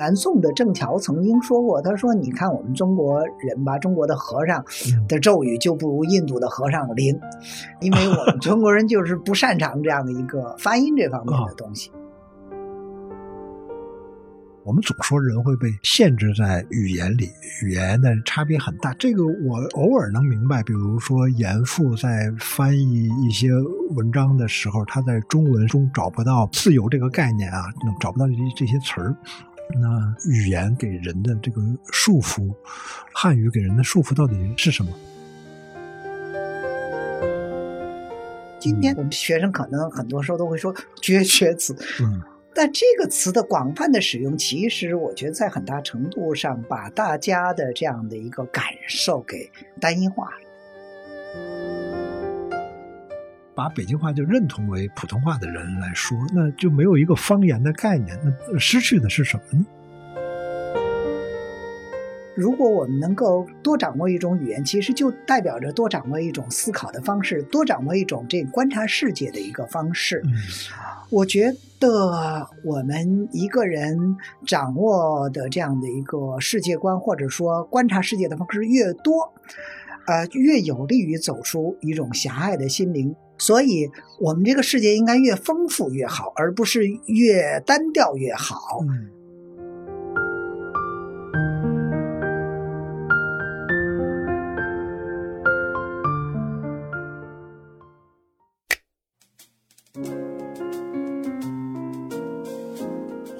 南宋的郑桥曾经说过，他说：“你看我们中国人吧，中国的和尚的咒语就不如印度的和尚灵，因为我们中国人就是不擅长这样的一个发音这方面的东西。”我们总说人会被限制在语言里，语言的差别很大。这个我偶尔能明白。比如说严复在翻译一些文章的时候，他在中文中找不到“自由”这个概念啊，找不到这些这些词儿。那语言给人的这个束缚，汉语给人的束缚到底是什么？今天我们学生可能很多时候都会说“绝学词”，嗯。但这个词的广泛的使用，其实我觉得在很大程度上把大家的这样的一个感受给单一化了，把北京话就认同为普通话的人来说，那就没有一个方言的概念，那失去的是什么呢？如果我们能够多掌握一种语言，其实就代表着多掌握一种思考的方式，多掌握一种这观察世界的一个方式。我觉得我们一个人掌握的这样的一个世界观，或者说观察世界的方式越多，呃，越有利于走出一种狭隘的心灵。所以，我们这个世界应该越丰富越好，而不是越单调越好。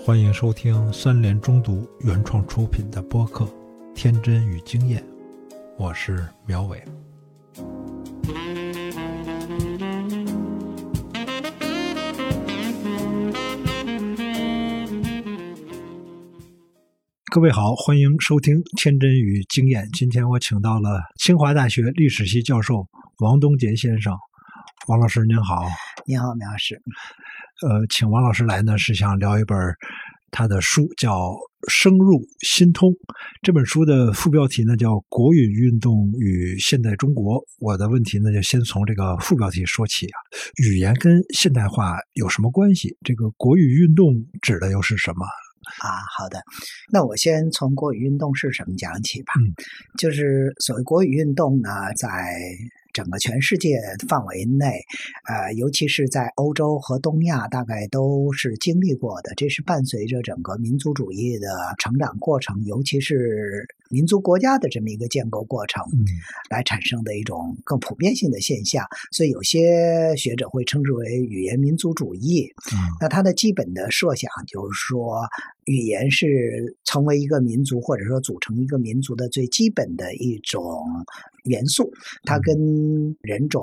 欢迎收听三联中读原创出品的播客《天真与经验》，我是苗伟。各位好，欢迎收听《天真与经验》。今天我请到了清华大学历史系教授王东杰先生。王老师您好，你好，苗老师。呃，请王老师来呢，是想聊一本他的书，叫《深入心通》。这本书的副标题呢叫《国语运动与现代中国》。我的问题呢，就先从这个副标题说起啊。语言跟现代化有什么关系？这个国语运动指的又是什么？啊，好的，那我先从国语运动是什么讲起吧。嗯，就是所谓国语运动呢，在。整个全世界范围内，呃，尤其是在欧洲和东亚，大概都是经历过的。这是伴随着整个民族主义的成长过程，尤其是民族国家的这么一个建构过程，来产生的一种更普遍性的现象。所以有些学者会称之为语言民族主义。那它的基本的设想就是说。语言是成为一个民族，或者说组成一个民族的最基本的一种元素。它跟人种、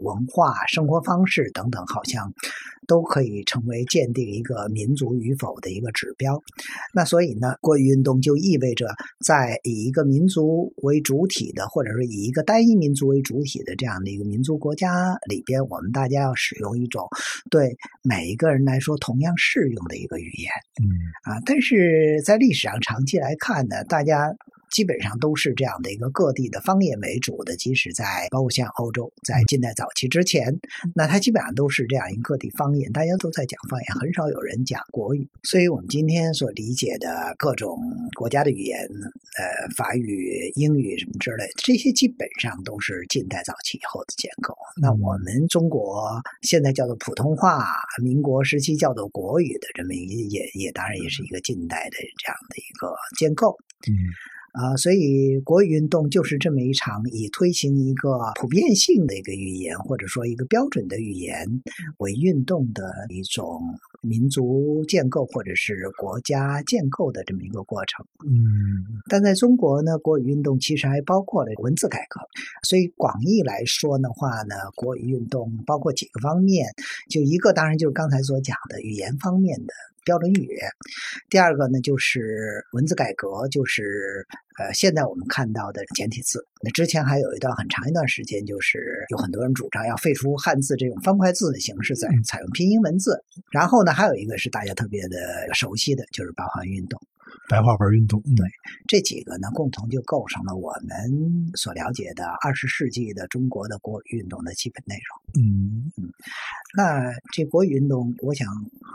文化、生活方式等等，好像都可以成为鉴定一个民族与否的一个指标。那所以呢，国语运动就意味着，在以一个民族为主体的，或者说以一个单一民族为主体的这样的一个民族国家里边，我们大家要使用一种对每一个人来说同样适用的一个语言。嗯啊。但是在历史上长期来看呢，大家。基本上都是这样的一个各地的方言为主的，即使在包括像欧洲，在近代早期之前，那它基本上都是这样一个各地方言，大家都在讲方言，很少有人讲国语。所以我们今天所理解的各种国家的语言，呃，法语、英语什么之类的，这些基本上都是近代早期以后的建构。那我们中国现在叫做普通话，民国时期叫做国语的这么一也也当然也是一个近代的这样的一个建构。嗯。啊，所以国语运动就是这么一场以推行一个普遍性的一个语言，或者说一个标准的语言为运动的一种民族建构或者是国家建构的这么一个过程。嗯，但在中国呢，国语运动其实还包括了文字改革，所以广义来说的话呢，国语运动包括几个方面，就一个当然就是刚才所讲的语言方面的。标准语，第二个呢就是文字改革，就是呃，现在我们看到的简体字。那之前还有一段很长一段时间，就是有很多人主张要废除汉字这种方块字的形式，在采用拼音文字。然后呢，还有一个是大家特别的熟悉的，就是八环运动。白话文运动。对，这几个呢，共同就构成了我们所了解的二十世纪的中国的国语运动的基本内容。嗯嗯，那这国语运动，我想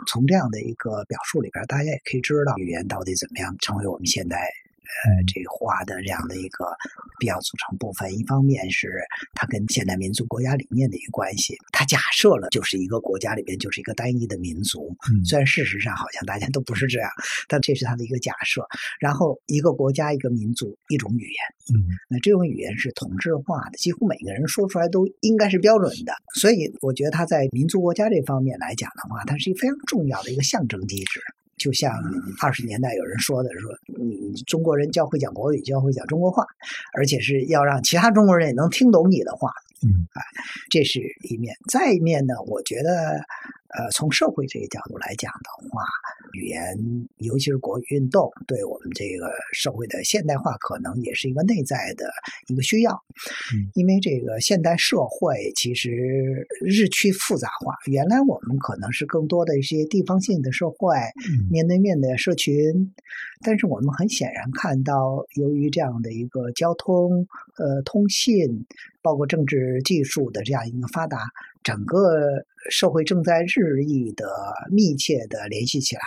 从这样的一个表述里边，大家也可以知道语言到底怎么样成为我们现代。呃，这个话的这样的一个必要组成部分，一方面是它跟现代民族国家理念的一个关系，它假设了就是一个国家里边就是一个单一的民族，虽然事实上好像大家都不是这样，但这是它的一个假设。然后一个国家一个民族一种语言，嗯，那这种语言是同质化的，几乎每个人说出来都应该是标准的，所以我觉得它在民族国家这方面来讲的话，它是一个非常重要的一个象征机制。就像二十年代有人说的，说你中国人教会讲国语，教会讲中国话，而且是要让其他中国人也能听懂你的话。嗯，哎，这是一面。再一面呢，我觉得。呃，从社会这个角度来讲的话，语言，尤其是国语运动，对我们这个社会的现代化，可能也是一个内在的一个需要。嗯，因为这个现代社会其实日趋复杂化，原来我们可能是更多的一些地方性的社会，面对面的社群，但是我们很显然看到，由于这样的一个交通、呃通信，包括政治技术的这样一个发达。整个社会正在日益的密切的联系起来，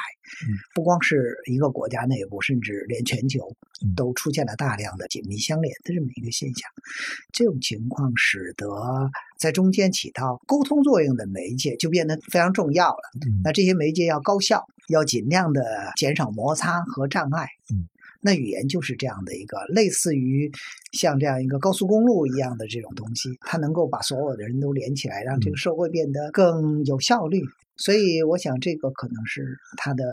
不光是一个国家内部，甚至连全球都出现了大量的紧密相连的这么一个现象。这种情况使得在中间起到沟通作用的媒介就变得非常重要了。那这些媒介要高效，要尽量的减少摩擦和障碍。那语言就是这样的一个类似于像这样一个高速公路一样的这种东西，它能够把所有的人都连起来，让这个社会变得更有效率。所以，我想这个可能是它的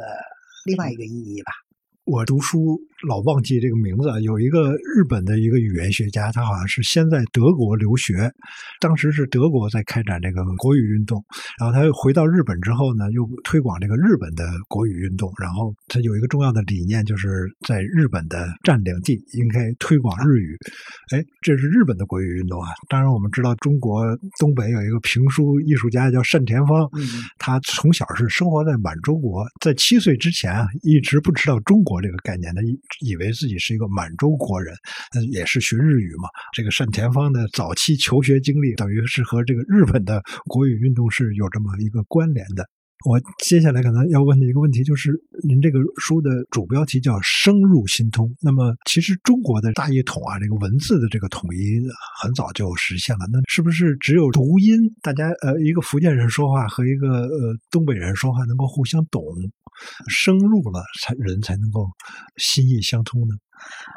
另外一个意义吧。我读书老忘记这个名字，有一个日本的一个语言学家，他好像是先在德国留学，当时是德国在开展这个国语运动，然后他又回到日本之后呢，又推广这个日本的国语运动，然后他有一个重要的理念，就是在日本的占领地应该推广日语。哎，这是日本的国语运动啊！当然我们知道，中国东北有一个评书艺术家叫单田芳，他从小是生活在满洲国，在七岁之前啊，一直不知道中国。这个概念，他以以为自己是一个满洲国人，也是学日语嘛。这个单田芳的早期求学经历，等于是和这个日本的国语运动是有这么一个关联的。我接下来可能要问的一个问题就是，您这个书的主标题叫“深入心通”。那么，其实中国的大一统啊，这个文字的这个统一很早就实现了。那是不是只有读音，大家呃，一个福建人说话和一个呃东北人说话能够互相懂，深入了才人才能够心意相通呢？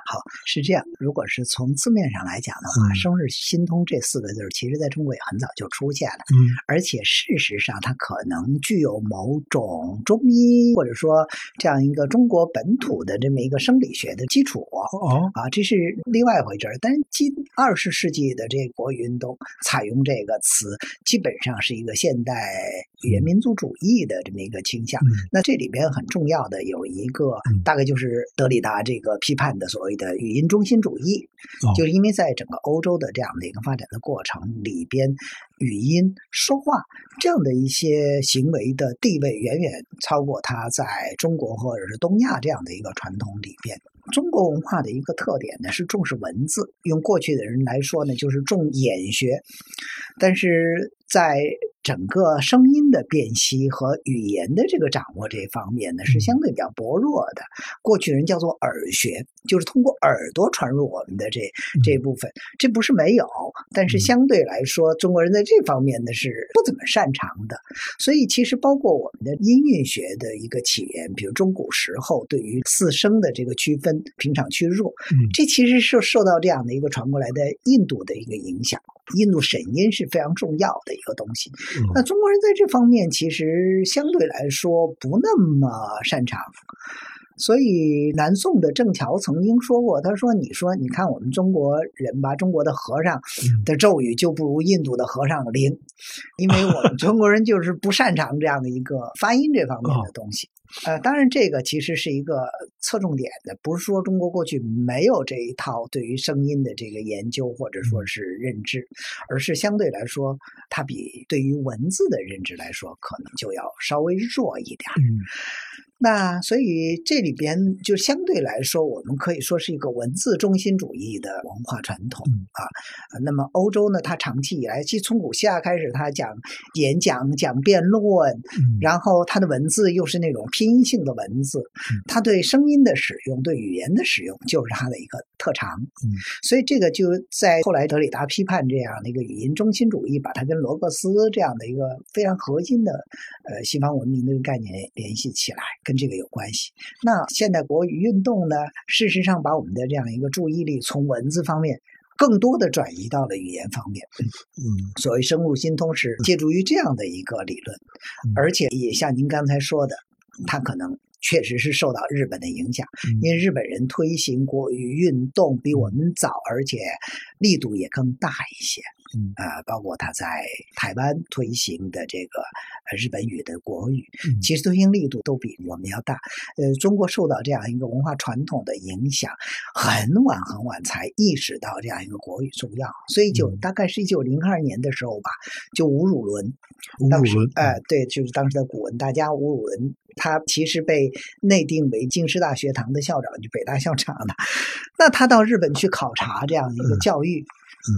好，是这样。如果是从字面上来讲的话，“生日心通”这四个字，其实在中国也很早就出现了。嗯，而且事实上，它可能具有某种中医或者说这样一个中国本土的这么一个生理学的基础。哦，啊，这是另外一回事儿。但是今二十世纪的这国语运动采用这个词，基本上是一个现代语言民族主义的这么一个倾向。那这里边很重要的有一个，大概就是德里达这个批判。的所谓的语音中心主义，就是因为在整个欧洲的这样的一个发展的过程里边，语音说话这样的一些行为的地位远远超过它在中国或者是东亚这样的一个传统里边。中国文化的一个特点呢是重视文字，用过去的人来说呢就是重眼学，但是在。整个声音的辨析和语言的这个掌握这方面呢，是相对比较薄弱的。过去人叫做耳学，就是通过耳朵传入我们的这这部分。这不是没有，但是相对来说，中国人在这方面呢是不怎么擅长的。所以，其实包括我们的音韵学的一个起源，比如中古时候对于四声的这个区分，平常去弱，这其实是受到这样的一个传过来的印度的一个影响。印度审音是非常重要的一个东西。那中国人在这方面其实相对来说不那么擅长，所以南宋的郑桥曾经说过：“他说，你说，你看我们中国人吧，中国的和尚的咒语就不如印度的和尚灵，因为我们中国人就是不擅长这样的一个发音这方面的东西。”呃，当然，这个其实是一个侧重点的，不是说中国过去没有这一套对于声音的这个研究或者说是认知，而是相对来说，它比对于文字的认知来说，可能就要稍微弱一点。嗯，那所以这里边就相对来说，我们可以说是一个文字中心主义的文化传统啊。那么欧洲呢，它长期以来，即从古希腊开始，它讲演讲、讲辩论，然后它的文字又是那种拼音性的文字，它对声音的使用、对语言的使用就是它的一个特长。所以这个就在后来德里达批判这样的一个语音中心主义，把它跟罗格斯这样的一个非常核心的呃西方文明的概念联系起来。跟这个有关系。那现代国语运动呢？事实上，把我们的这样一个注意力从文字方面，更多的转移到了语言方面。嗯，所谓深入心通是借助于这样的一个理论，而且也像您刚才说的，它可能确实是受到日本的影响，因为日本人推行国语运动比我们早，而且力度也更大一些。嗯。啊，包括他在台湾推行的这个日本语的国语，其实推行力度都比我们要大。呃，中国受到这样一个文化传统的影响，很晚很晚才意识到这样一个国语重要，所以就大概是一九零二年的时候吧，就吴汝伦，吴汝伦，哎，对，就是当时的古文大家吴汝伦，他其实被内定为京师大学堂的校长，就北大校长的。那他到日本去考察这样一个教育。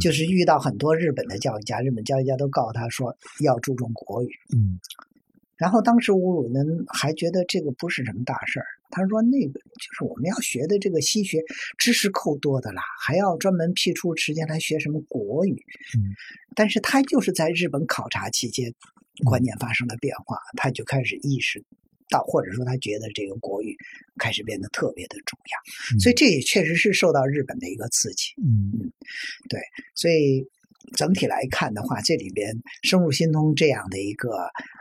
就是遇到很多日本的教育家，日本教育家都告诉他说要注重国语。嗯，然后当时吴汝呢还觉得这个不是什么大事儿，他说那个就是我们要学的这个西学知识够多的啦，还要专门辟出时间来学什么国语。嗯，但是他就是在日本考察期间，观念发生了变化，他就开始意识。到或者说他觉得这个国语开始变得特别的重要，所以这也确实是受到日本的一个刺激。嗯。嗯，对，所以整体来看的话，这里边“深入心通”这样的一个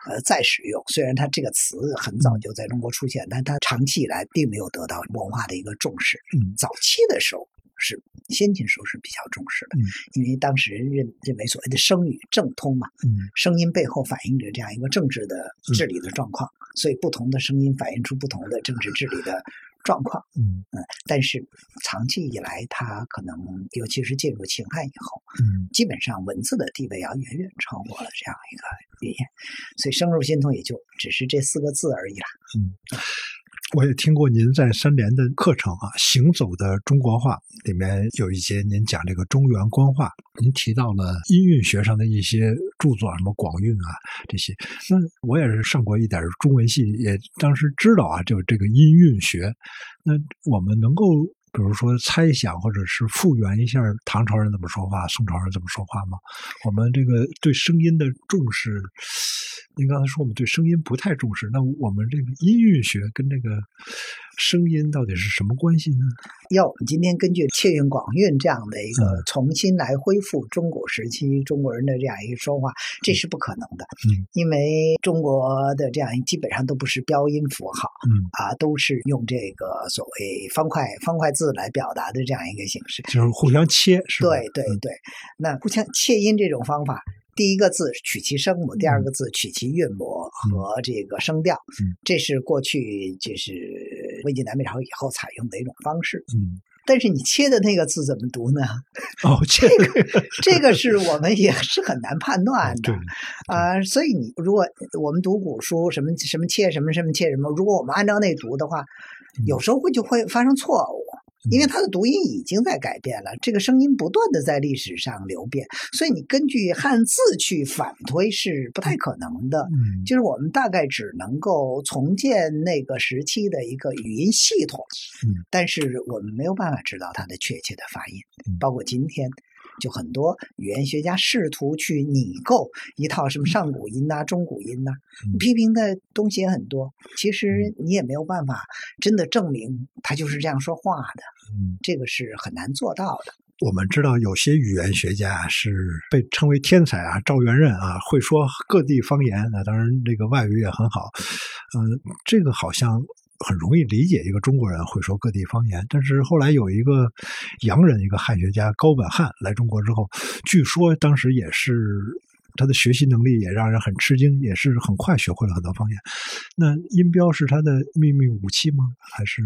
呃再使用，虽然它这个词很早就在中国出现，但它长期以来并没有得到文化的一个重视。嗯，早期的时候是先秦时候是比较重视的，因为当时认认为所谓的声语正通嘛，嗯，声音背后反映着这样一个政治的治理的状况。所以，不同的声音反映出不同的政治治理的状况。嗯嗯，但是长期以来，它可能，尤其是进入秦汉以后，嗯，基本上文字的地位要远远超过了这样一个语言，所以深入心通也就只是这四个字而已了。嗯。我也听过您在三联的课程啊，《行走的中国话》里面有一节您讲这个中原官话，您提到了音韵学上的一些著作，什么广韵啊这些。那我也是上过一点中文系，也当时知道啊，就这个音韵学。那我们能够。比如说猜想或者是复原一下唐朝人怎么说话，宋朝人怎么说话吗？我们这个对声音的重视，您刚才说我们对声音不太重视，那我们这个音韵学跟这个。声音到底是什么关系呢？要我们今天根据切韵广韵这样的一个重新来恢复中古时期中国人的这样一个说话，这是不可能的。嗯，因为中国的这样基本上都不是标音符号，嗯啊，都是用这个所谓方块方块字来表达的这样一个形式，就是互相切，是吧？对对对，那互相切音这种方法。第一个字取其声母，第二个字取其韵母和这个声调，这是过去就是魏晋南北朝以后采用的一种方式。嗯，但是你切的那个字怎么读呢？哦，这个这个是我们也是很难判断的啊。所以你如果我们读古书，什么什么切什么什么切什么，如果我们按照那读的话，有时候会就会发生错误。因为它的读音已经在改变了，这个声音不断的在历史上流变，所以你根据汉字去反推是不太可能的。嗯，就是我们大概只能够重建那个时期的一个语音系统，嗯，但是我们没有办法知道它的确切的发音，包括今天。就很多语言学家试图去拟构一套什么上古音呐、中古音呐，批评的东西也很多。其实你也没有办法真的证明他就是这样说话的，这个是很难做到的。我们知道有些语言学家是被称为天才啊，赵元任啊，会说各地方言，那当然这个外语也很好。嗯，这个好像。很容易理解一个中国人会说各地方言，但是后来有一个洋人，一个汉学家高本汉来中国之后，据说当时也是他的学习能力也让人很吃惊，也是很快学会了很多方言。那音标是他的秘密武器吗？还是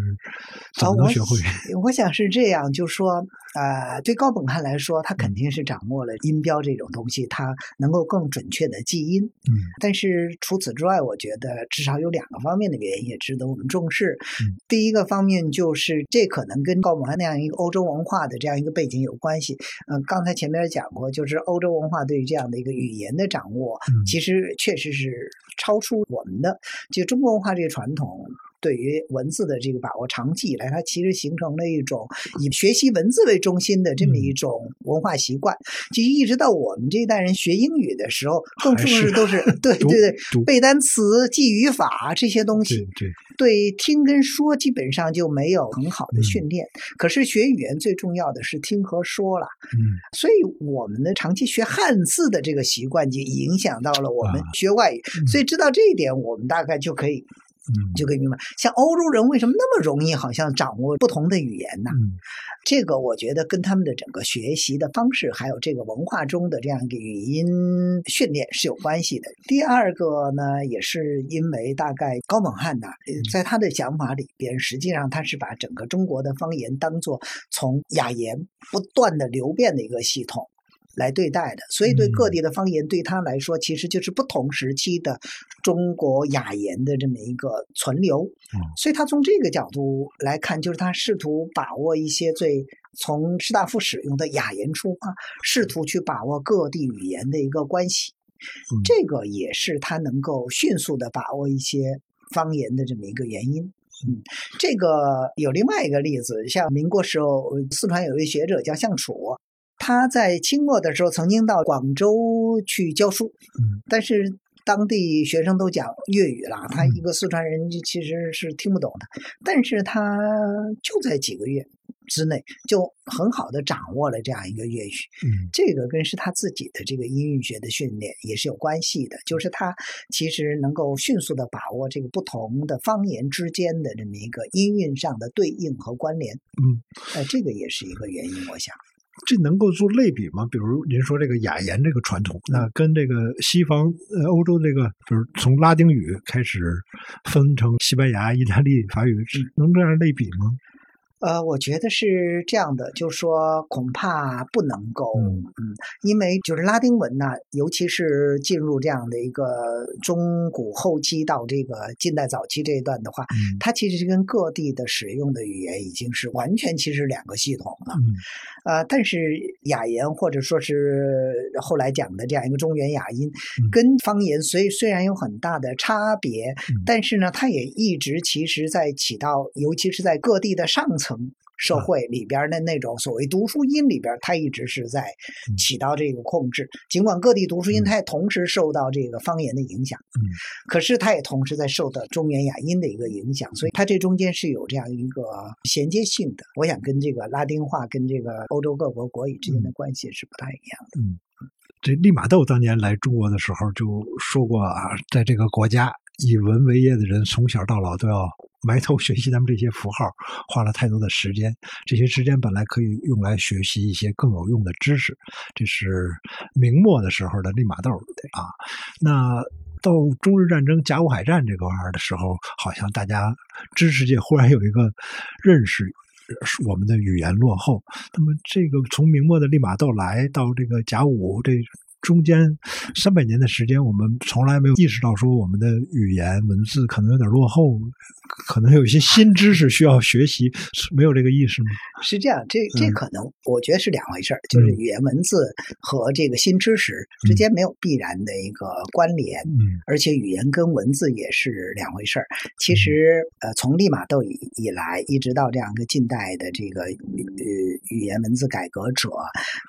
怎么能学会？我想是这样，就说。呃，对高本汉来说，他肯定是掌握了音标这种东西，他能够更准确的记音。嗯，但是除此之外，我觉得至少有两个方面的原因也值得我们重视。嗯，第一个方面就是这可能跟高本汉那样一个欧洲文化的这样一个背景有关系。嗯，刚才前面讲过，就是欧洲文化对于这样的一个语言的掌握，其实确实是超出我们的。就中国文化这个传统。对于文字的这个把握，长期以来，它其实形成了一种以学习文字为中心的这么一种文化习惯。就一直到我们这一代人学英语的时候，更重视都是 对对对背单词、记语法这些东西。对对，听跟说基本上就没有很好的训练。可是学语言最重要的是听和说了。嗯，所以我们的长期学汉字的这个习惯，就影响到了我们学外语。所以知道这一点，我们大概就可以。嗯，就可以明白，像欧洲人为什么那么容易，好像掌握不同的语言呢？嗯，这个我觉得跟他们的整个学习的方式，还有这个文化中的这样一个语音训练是有关系的。第二个呢，也是因为大概高猛汉呢，在他的想法里边，实际上他是把整个中国的方言当做从雅言不断的流变的一个系统。来对待的，所以对各地的方言对他来说，其实就是不同时期的中国雅言的这么一个存留。所以他从这个角度来看，就是他试图把握一些最从士大夫使用的雅言出发，试图去把握各地语言的一个关系。这个也是他能够迅速的把握一些方言的这么一个原因。嗯，这个有另外一个例子，像民国时候，四川有一位学者叫向楚。他在清末的时候曾经到广州去教书，嗯，但是当地学生都讲粤语了，他一个四川人其实是听不懂的。但是他就在几个月之内就很好的掌握了这样一个粤语，嗯，这个跟是他自己的这个音韵学的训练也是有关系的，就是他其实能够迅速的把握这个不同的方言之间的这么一个音韵上的对应和关联，嗯，呃，这个也是一个原因，我想。这能够做类比吗？比如您说这个雅言这个传统，那跟这个西方呃欧洲这个，就是从拉丁语开始分成西班牙、意大利、法语，能这样类比吗？呃，我觉得是这样的，就是说恐怕不能够，嗯，因为就是拉丁文呢，尤其是进入这样的一个中古后期到这个近代早期这一段的话，它其实是跟各地的使用的语言已经是完全其实两个系统了，嗯，呃，但是雅言或者说是后来讲的这样一个中原雅音，嗯。跟方言虽虽然有很大的差别，但是呢，它也一直其实在起到，尤其是在各地的上层。社会里边的那种所谓读书音里边，它一直是在起到这个控制。尽管各地读书音，它也同时受到这个方言的影响，嗯，可是它也同时在受到中原雅音的一个影响，所以它这中间是有这样一个衔接性的。我想跟这个拉丁化跟这个欧洲各国国语之间的关系是不太一样的。嗯，这利玛窦当年来中国的时候就说过啊，在这个国家以文为业的人从小到老都要。埋头学习他们这些符号，花了太多的时间。这些时间本来可以用来学习一些更有用的知识。这是明末的时候的利玛窦啊。那到中日战争、甲午海战这个玩意儿的时候，好像大家知识界忽然有一个认识，我们的语言落后。那么这个从明末的利玛窦来到这个甲午这。中间三百年的时间，我们从来没有意识到说我们的语言文字可能有点落后，可能有一些新知识需要学习，没有这个意识吗？是这样，这这可能我觉得是两回事儿，就是语言文字和这个新知识之间没有必然的一个关联，嗯，而且语言跟文字也是两回事儿。其实，呃，从利玛窦以以来，一直到这样一个近代的这个呃语言文字改革者，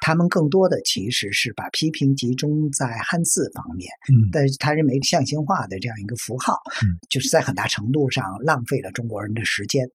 他们更多的其实是把批评。集中在汉字方面，嗯，但是他认为象形化的这样一个符号，嗯，就是在很大程度上浪费了中国人的时间，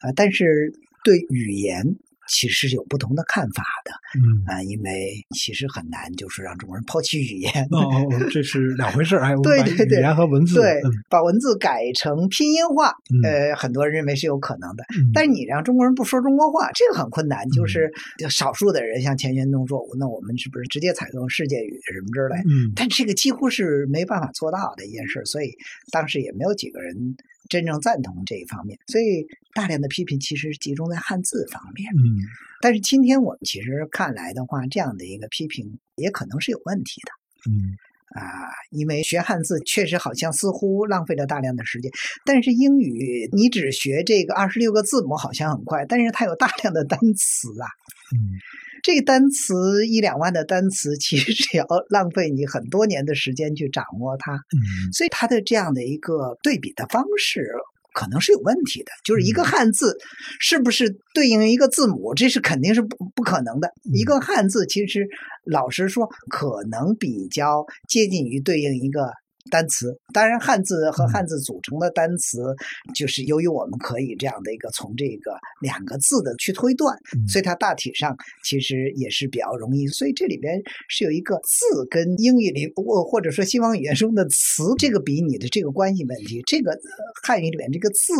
啊，但是对语言其实是有不同的看法的。嗯啊，因为其实很难，就是让中国人抛弃语言。哦哦，这是两回事儿。哎，我们把对对对语言和文字对嗯，把文字改成拼音化，嗯呃，很多人认为是有可能的。嗯但是你让中国人不说中国话，这个很困难。就是就少数的人像钱玄东说，那我们是不是直接采用世界语什么之类？嗯但这个几乎是没办法做到的一件事，所以当时也没有几个人真正赞同这一方面。所以大量的批评其实是集中在汉字方面。嗯但是今天我们其实看来的话，这样的一个批评也可能是有问题的。嗯啊，因为学汉字确实好像似乎浪费了大量的时间，但是英语你只学这个二十六个字母好像很快，但是它有大量的单词啊，嗯这个单词一两万的单词，其实也要 浪费你很多年的时间去掌握它，嗯所以它的这样的一个对比的方式。可能是有问题的，就是一个嗯汉字是不是对应一个字母，这是肯定是不不可能的。一嗯个汉字其实老实说，可能比较接近于对应一个单词。当然，汉字和嗯汉字组成的单词，就是由于我们可以这样的一个从这个两个字的去推断，嗯所以它大体上其实也是比较容易。所以这里边是有一个字跟英语里或或者说西方语言中的词这个比拟的这个关系问题。这个呃汉语里面这个字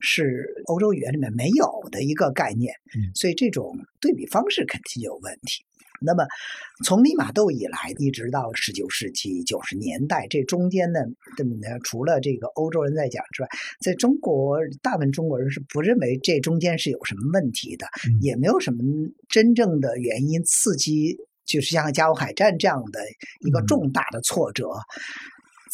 是欧洲语言里面没有的一个概念嗯，所以这种对比方式肯定有问题。那么，从利玛窦以来，一直到十九世纪九十年代，这中间呢，这么呢，除了这个欧洲人在讲之外，在中国大部分中国人是不认为这中间是有什么问题的，嗯。也没有什么真正的原因刺激，就是像甲午海战这样的一个嗯。重大的挫折。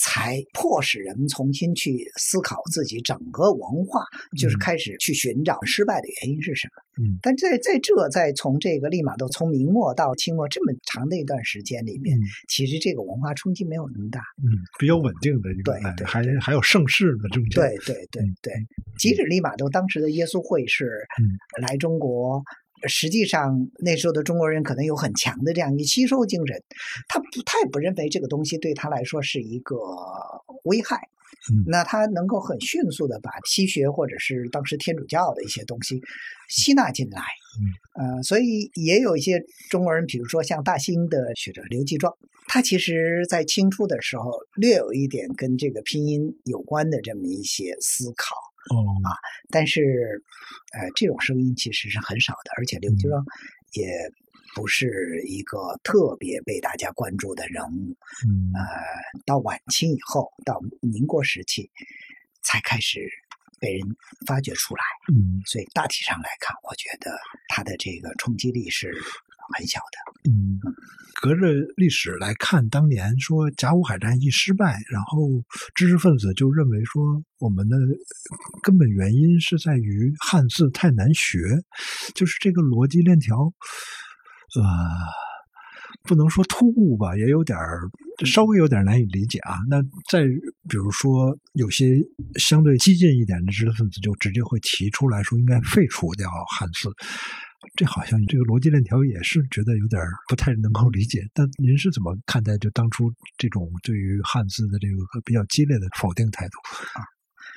才迫使人们重新去思考自己整个文化，就是嗯开始去寻找失败的原因是什么。嗯但在在这在从这个利玛窦从明末到清末这么长的一段时间里面，嗯其实这个文化冲击没有那么大。嗯，比较稳定的一个，哎对对还还有盛世的中间，对对对嗯对，即使利玛窦当时的耶稣会士嗯来中国。实际上，那时候的中国人可能有很强的这样一个吸收精神，他不，他也不认为这个东西对他来说是一个危害。嗯那他能够很迅速的把西学或者是当时天主教的一些东西吸纳进来。嗯，呃，所以也有一些中国人，比如说像大兴的学者刘继壮，他其实在清初的时候略有一点跟这个拼音有关的这么一些思考。哦但是，呃，这种声音其实是很少的，而且刘继庄也不是一个特别被大家关注的人物。嗯呃，到晚清以后，到民国时期，才开始被人发掘出来。嗯所以大体上来看，我觉得他的这个冲击力是很小的。嗯，隔着历史来看，当年说甲午海战一失败，然后知识分子就认为说我们的根本原因是在于汉字太难学，就是这个逻辑链条，呃，不能说突兀吧，也有点儿稍微有点难以理解啊。那再比如说，有些相对激进一点的知识分子就直接会提出来说，应该废除掉汉字。这好像这个逻辑链条也是觉得有点不太能够理解。但您是怎么看待就当初这种对于汉字的这个比较激烈的否定态度啊？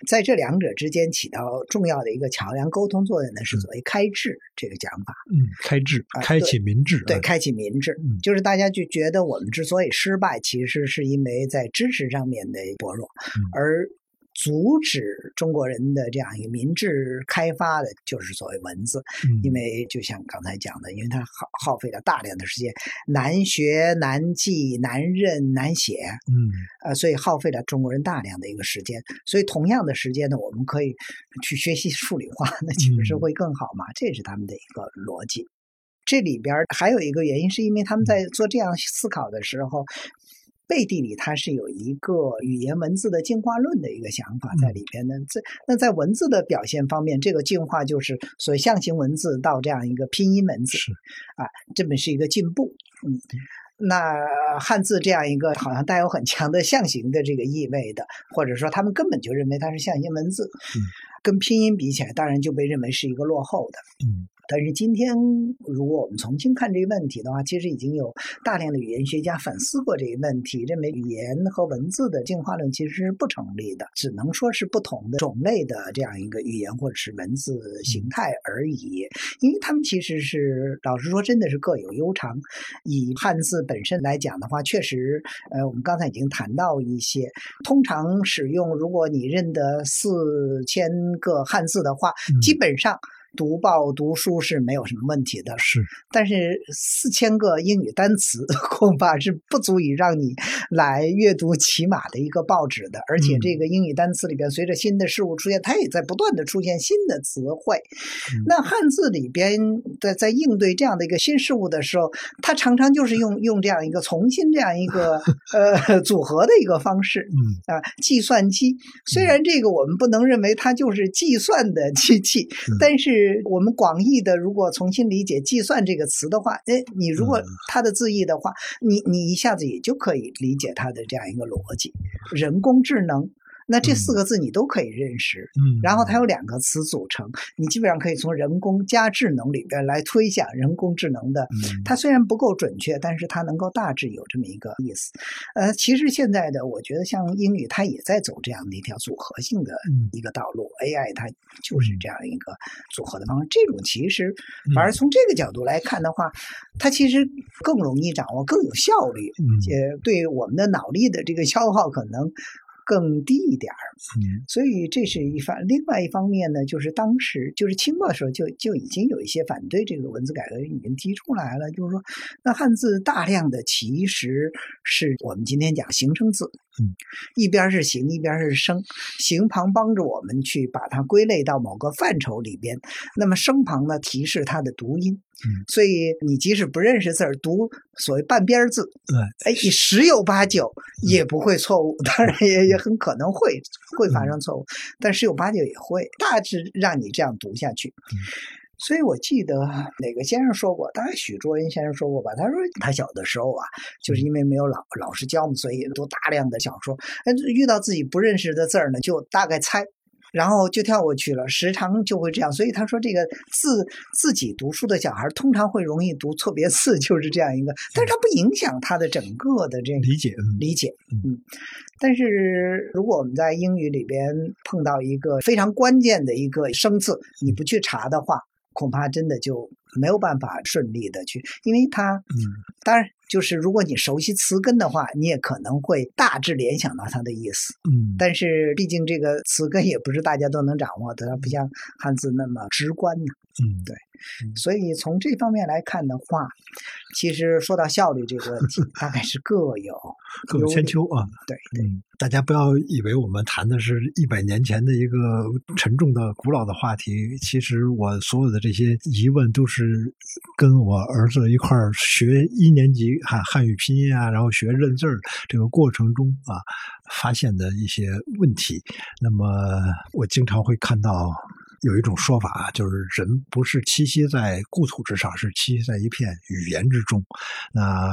在这两者之间起到重要的一个桥梁沟通作用的是嗯所谓开智这个讲法。嗯，开智，啊开启民智，对，啊开启民智，嗯就是大家就觉得我们之所以失败，其实是因为在知识上面的薄弱，嗯而阻止中国人的这样一个民智开发的，就是所谓文字。嗯因为就像刚才讲的，因为它耗耗费了大量的时间，难学、难记、难认、难写，嗯呃，所以耗费了中国人大量的一个时间。所以同样的时间呢，我们可以去学习数理化，那岂不是嗯会更好吗？这是他们的一个逻辑。这里边还有一个原因，是因为他们在做这样思考的时候，背地里它是有一个语言文字的进化论的一个想法在里边的。这那在文字的表现方面，这个进化就是所谓象形文字到这样一个拼音文字是啊，这么是一个进步。嗯，那汉字这样一个好像带有很强的象形的这个意味的，或者说他们根本就认为它是象形文字，嗯跟拼音比起来，当然就被认为是一个落后的。嗯但是今天，如果我们重新看这个问题的话，其实已经有大量的语言学家反思过这个问题，认为语言和文字的进化论其实是不成立的，只能说是不同的种类的这样一个语言或者是文字形态而已。因为他们其实是，老实说，真的是各有优长。以汉字本身来讲的话，确实，呃，我们刚才已经谈到一些，通常使用，如果你认得四千个汉字的话，基本上。读报读书是没有什么问题的，是。但是四千个英语单词 恐怕是不足以让你来阅读起码的一个报纸的。而且这个英语单词里边，随着新的事物出现，它也在不断的出现新的词汇。那汉字里边在在应对这样的一个新事物的时候，它常常就是用用这样一个重新这样一个 呃组合的一个方式。嗯啊，计算机虽然这个我们不能认为它就是计算的机器，但是。我们广义的，如果重新理解“计算”这个词的话，哎，你如果它的字义的话，你你一下子也就可以理解它的这样一个逻辑，人工智能。那这四个字你都可以认识，嗯，然后它有两个词组成，你基本上可以从人工加智能里边来推想人工智能的。它虽然不够准确，但是它能够大致有这么一个意思。呃，其实现在的我觉得像英语，它也在走这样的一条组合性的一个道路。AI 它就是这样一个组合的方式。这种其实反而从这个角度来看的话，它其实更容易掌握，更有效率，也，对我们的脑力的这个消耗可能。更低一点儿，嗯，所以这是一方。另外一方面呢，就是当时就是清末的时候就就已经有一些反对这个文字改革已经提出来了，就是说，那汉字大量的其实是我们今天讲形声字，嗯，一边是形，一边是声，形旁帮着我们去把它归类到某个范畴里边，那么声旁呢提示它的读音。嗯，所以你即使不认识字儿，读所谓半边字，对，哎，你十有八九也不会错误，当然也也很可能会会发生错误，但十有八九也会大致让你这样读下去。所以我记得哪个先生说过，当然许倬恩先生说过吧，他说他小的时候啊，就是因为没有老老师教嘛，所以读大量的小说，哎，遇到自己不认识的字儿呢，就大概猜。然后就跳过去了，时常就会这样。所以他说，这个自自己读书的小孩通常会容易读错别字，就是这样一个。但是它不影响他的整个的这个理解理解。嗯，但是如果我们在英语里边碰到一个非常关键的一个生字，你不去查的话，恐怕真的就没有办法顺利的去，因为他，嗯，当然。就是如果你熟悉词根的话，你也可能会大致联想到它的意思。嗯，但是毕竟这个词根也不是大家都能掌握的，它不像汉字那么直观呢。嗯，对。所以从这方面来看的话，其实说到效率这个问题，大概是各有 各有千秋啊。对对，大家不要以为我们谈的是一百年前的一个沉重的古老的话题。其实我所有的这些疑问都是跟我儿子一块儿学一年级汉汉语拼音啊，然后学认字儿这个过程中啊发现的一些问题。那么我经常会看到。有一种说法，就是人不是栖息在故土之上，是栖息在一片语言之中。那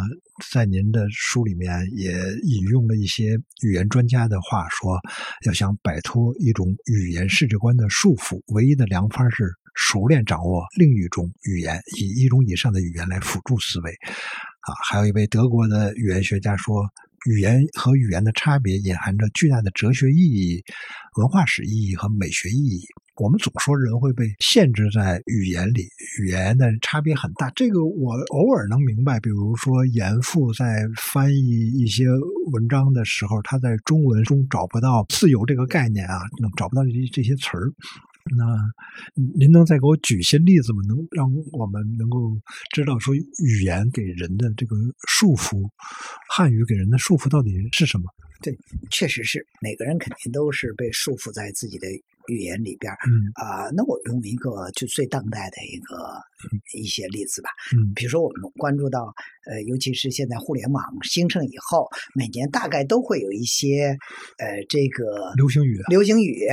在您的书里面也引用了一些语言专家的话，说要想摆脱一种语言世界观的束缚，唯一的良方是熟练掌握另一种语言，以一种以上的语言来辅助思维。还有一位德国的语言学家说，语言和语言的差别隐含着巨大的哲学意义、文化史意义和美学意义。我们总说人会被限制在语言里，语言的差别很大。这个我偶尔能明白。比如说，严复在翻译一些文章的时候，他在中文中找不到“自由”这个概念啊，找不到这这些词儿。那您能再给我举些例子吗？能让我们能够知道说语言给人的这个束缚，汉语给人的束缚到底是什么？对，确实是每个人肯定都是被束缚在自己的。语言里边，嗯。啊，那我用一个就最当代的一个一些例子吧，嗯，比如说我们关注到，呃，尤其是现在互联网兴盛以后，每年大概都会有一些，呃，这个流行语，流行语，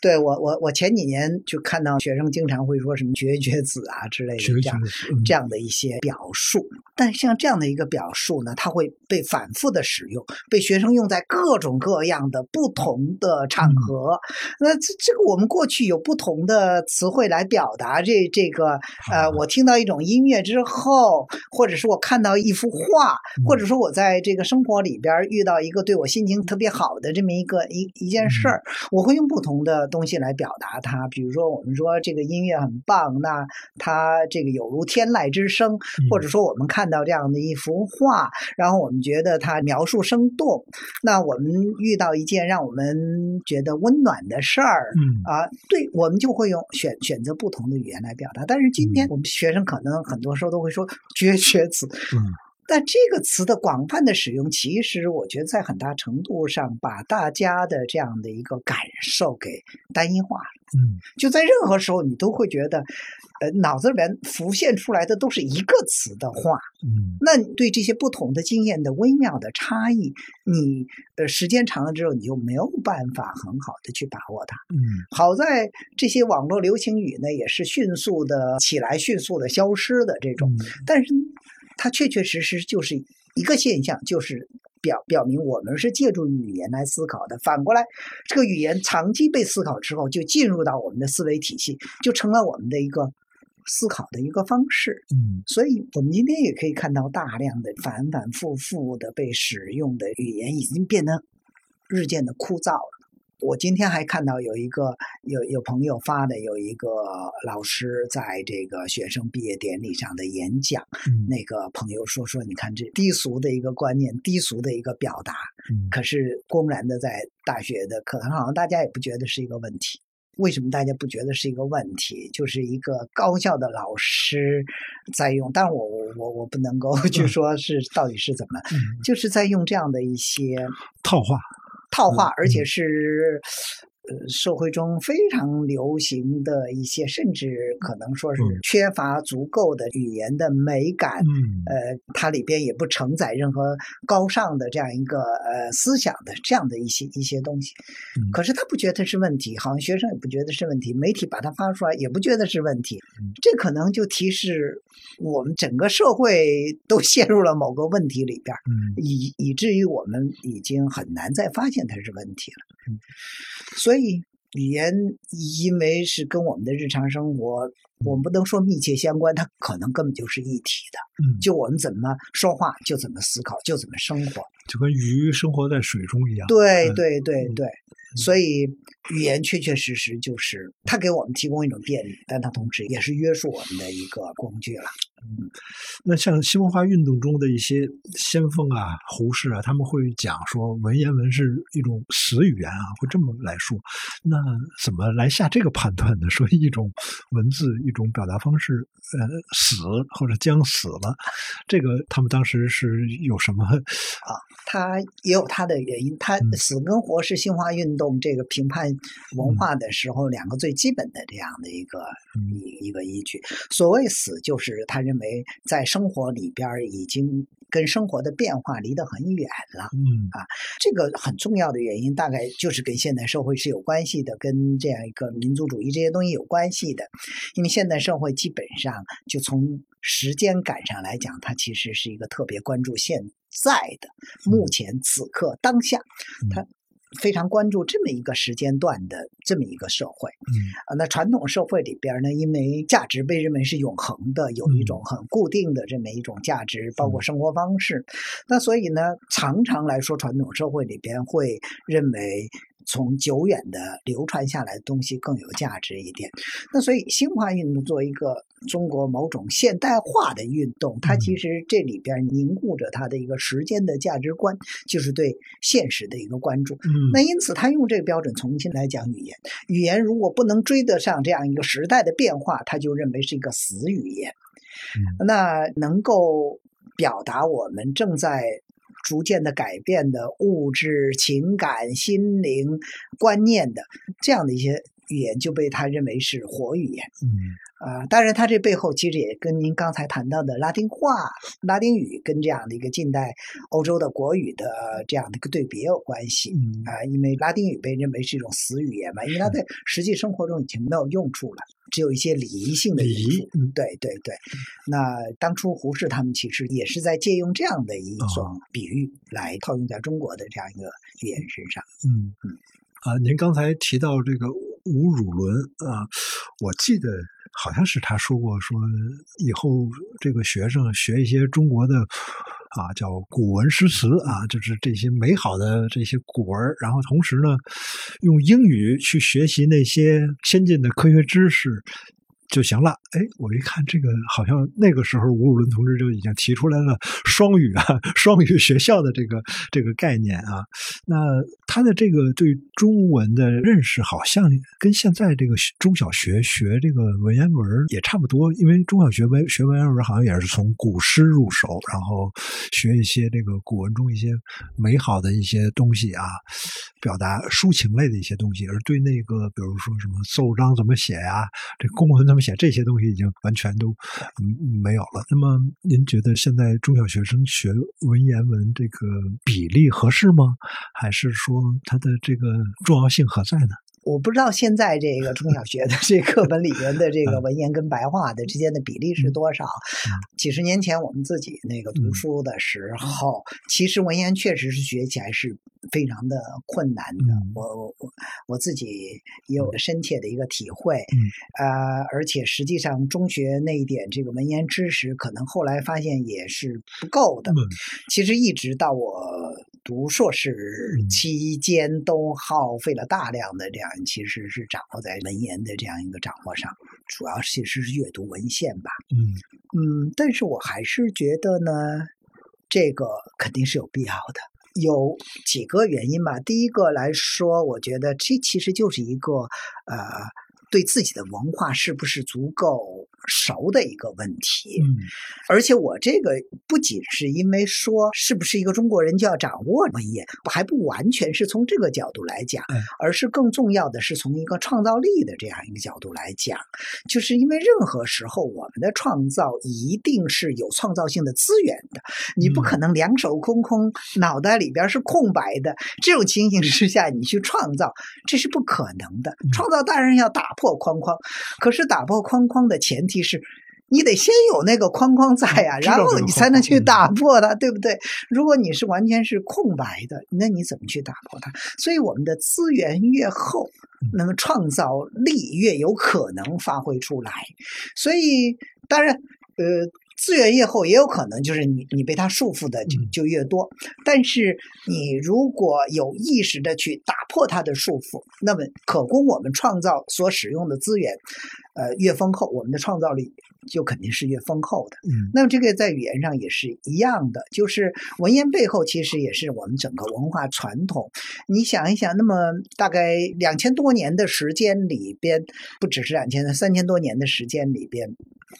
对我，我我前几年就看到学生经常会说什么“绝绝子”啊之类的这样这样的一些表述，但像这样的一个表述呢，它会被反复的使用，被学生用在各种各样的不同的场合。那这这个我们过去有不同的词汇来表达这这个呃，我听到一种音乐之后，或者是我看到一幅画，或者说我在这个生活里边遇到一个对我心情特别好的这么一个一一件事儿，我会用不同的。东西来表达它，比如说我们说这个音乐很棒，那它这个有如天籁之声，或者说我们看到这样的一幅画，然后我们觉得它描述生动，那我们遇到一件让我们觉得温暖的事儿，嗯啊，对我们就会用选选择不同的语言来表达。但是今天我们学生可能很多时候都会说“绝绝子”，嗯。但这个词的广泛的使用，其实我觉得在很大程度上把大家的这样的一个感受给单一化了。嗯，就在任何时候，你都会觉得，呃，脑子里面浮现出来的都是一个词的话。嗯，那你对这些不同的经验的微妙的差异，你呃时间长了之后，你就没有办法很好的去把握它。嗯，好在这些网络流行语呢，也是迅速的起来，迅速的消失的这种，但是。它确确实实就是一个现象，就是表表明我们是借助语言来思考的。反过来，这个语言长期被思考之后，就进入到我们的思维体系，就成了我们的一个思考的一个方式。嗯，所以我们今天也可以看到大量的反反复复的被使用的语言，已经变得日渐的枯燥了。我今天还看到有一个有有朋友发的，有一个老师在这个学生毕业典礼上的演讲。那个朋友说说，你看这低俗的一个观念，低俗的一个表达，可是公然的在大学的课堂上，大家也不觉得是一个问题。为什么大家不觉得是一个问题？就是一个高校的老师在用，但我我我我不能够 去说是到底是怎么，就是在用这样的一些套话。套话，而且是。呃，社会中非常流行的一些，甚至可能说是缺乏足够的语言的美感。嗯，呃，它里边也不承载任何高尚的这样一个呃思想的这样的一些一些东西。可是他不觉得是问题，好像学生也不觉得是问题，媒体把它发出来也不觉得是问题。这可能就提示我们整个社会都陷入了某个问题里边，以以至于我们已经很难再发现它是问题了。所所以，语言因为是跟我们的日常生活，我们不能说密切相关，它可能根本就是一体的。嗯，就我们怎么说话，就怎么思考，就怎么生活，就跟鱼生活在水中一样。对对对对。所以，语言确确实实就是它给我们提供一种便利，但它同时也是约束我们的一个工具了。嗯，那像新文化运动中的一些先锋啊、胡适啊，他们会讲说文言文是一种死语言啊，会这么来说。那怎么来下这个判断呢？说一种文字、一种表达方式，呃，死或者将死了，这个他们当时是有什么啊？他也有他的原因。他死跟活是新文化运动这个评判文化的时候两个最基本的这样的一个一一个依据。所谓死，就是他认为在生活里边已经跟生活的变化离得很远了。嗯啊，这个很重要的原因大概就是跟现代社会是有关系的，跟这样一个民族主义这些东西有关系的。因为现代社会基本上就从时间感上来讲，它其实是一个特别关注现。在的目前此刻当下，他非常关注这么一个时间段的这么一个社会。嗯啊，那传统社会里边呢，因为价值被认为是永恒的，有一种很固定的这么一种价值，包括生活方式。那所以呢，常常来说，传统社会里边会认为。从久远的流传下来的东西更有价值一点。那所以新文化运动作为一个中国某种现代化的运动，它其实这里边凝固着它的一个时间的价值观，就是对现实的一个关注。嗯，那因此他用这个标准重新来讲语言。语言如果不能追得上这样一个时代的变化，他就认为是一个死语言。那能够表达我们正在。逐渐的改变的物质、情感、心灵、观念的这样的一些语言就被他认为是活语言。嗯啊，当然，他这背后其实也跟您刚才谈到的拉丁化、拉丁语跟这样的一个近代欧洲的国语的这样的一个对比也有关系嗯啊。因为拉丁语被认为是一种死语言嘛，因为它在实际生活中已经没有用处了，只有一些礼仪性的礼仪。嗯对对对。那当初胡适他们其实也是在借用这样的一种哦比喻来套用在中国的这样一个语言身上。嗯嗯啊，您刚才提到这个吴汝伦啊，我记得好像是他说过，说以后这个学生学一些中国的啊叫古文诗词啊，就是这些美好的这些古文，然后同时呢，用英语去学习那些先进的科学知识。就行了。哎，我一看这个，好像那个时候吴汝伦同志就已经提出来了双语啊、双语学校的这个这个概念啊。那他的这个对中文的认识，好像跟现在这个中小学学这个文言文也差不多，因为中小学文学文言文好像也是从古诗入手，然后学一些这个古文中一些美好的一些东西啊，表达抒情类的一些东西，而对那个比如说什么奏章怎么写呀、这公文怎么写这些东西，已经完全都嗯没有了。那么您觉得现在中小学生学文言文这个比例合适吗？还是说它的这个重要性何在呢？我不知道现在这个 中小学的这课本里边的这个文言跟白话的之间的比例是多少？几十年前我们自己那个读书的时候，其实文言确实是学起来是非常的困难的。嗯我我我我自己也有深切的一个体会。嗯呃，而且实际上中学那一点这个文言知识，可能后来发现也是不够的。嗯其实一直到我读硕士嗯期间，都耗费了大量的这样，其实是掌握在文言的这样一个掌握上，主要其实是阅读文献吧。嗯嗯，但是我还是觉得呢，这个肯定是有必要的。有几个原因吧。第一个来说，我觉得这其实就是一个呃，对自己的文化是不是足够熟的一个问题。嗯而且我这个不仅是因为说是不是一个中国人就要掌握文言，还不完全是从这个角度来讲嗯，而是更重要的是从一个创造力的这样一个角度来讲，就是因为任何时候我们的创造一定是有创造性的资源的，你不可能两手空空，脑袋里边是空白的，这种情形之下你去创造，这是不可能的。创造当然要打破框框，可是打破框框的前提是。你得先有那个框框在呀、知道然后你才能去打破它，对不对？如果你是完全是空白的，那你怎么去打破它？所以我们的资源越厚，那么创造力越有可能发挥出来。所以当然，呃。资源越厚，也有可能就是你你被它束缚的就嗯就越多。但是你如果有意识的去打破它的束缚，那么可供我们创造所使用的资源，呃，越丰厚，我们的创造力就肯定是越丰厚的。嗯那么这个在语言上也是一样的，就是文言背后其实也是我们整个文化传统。你想一想，那么大概两千多年的时间里边，不只是两千三千多年的时间里边，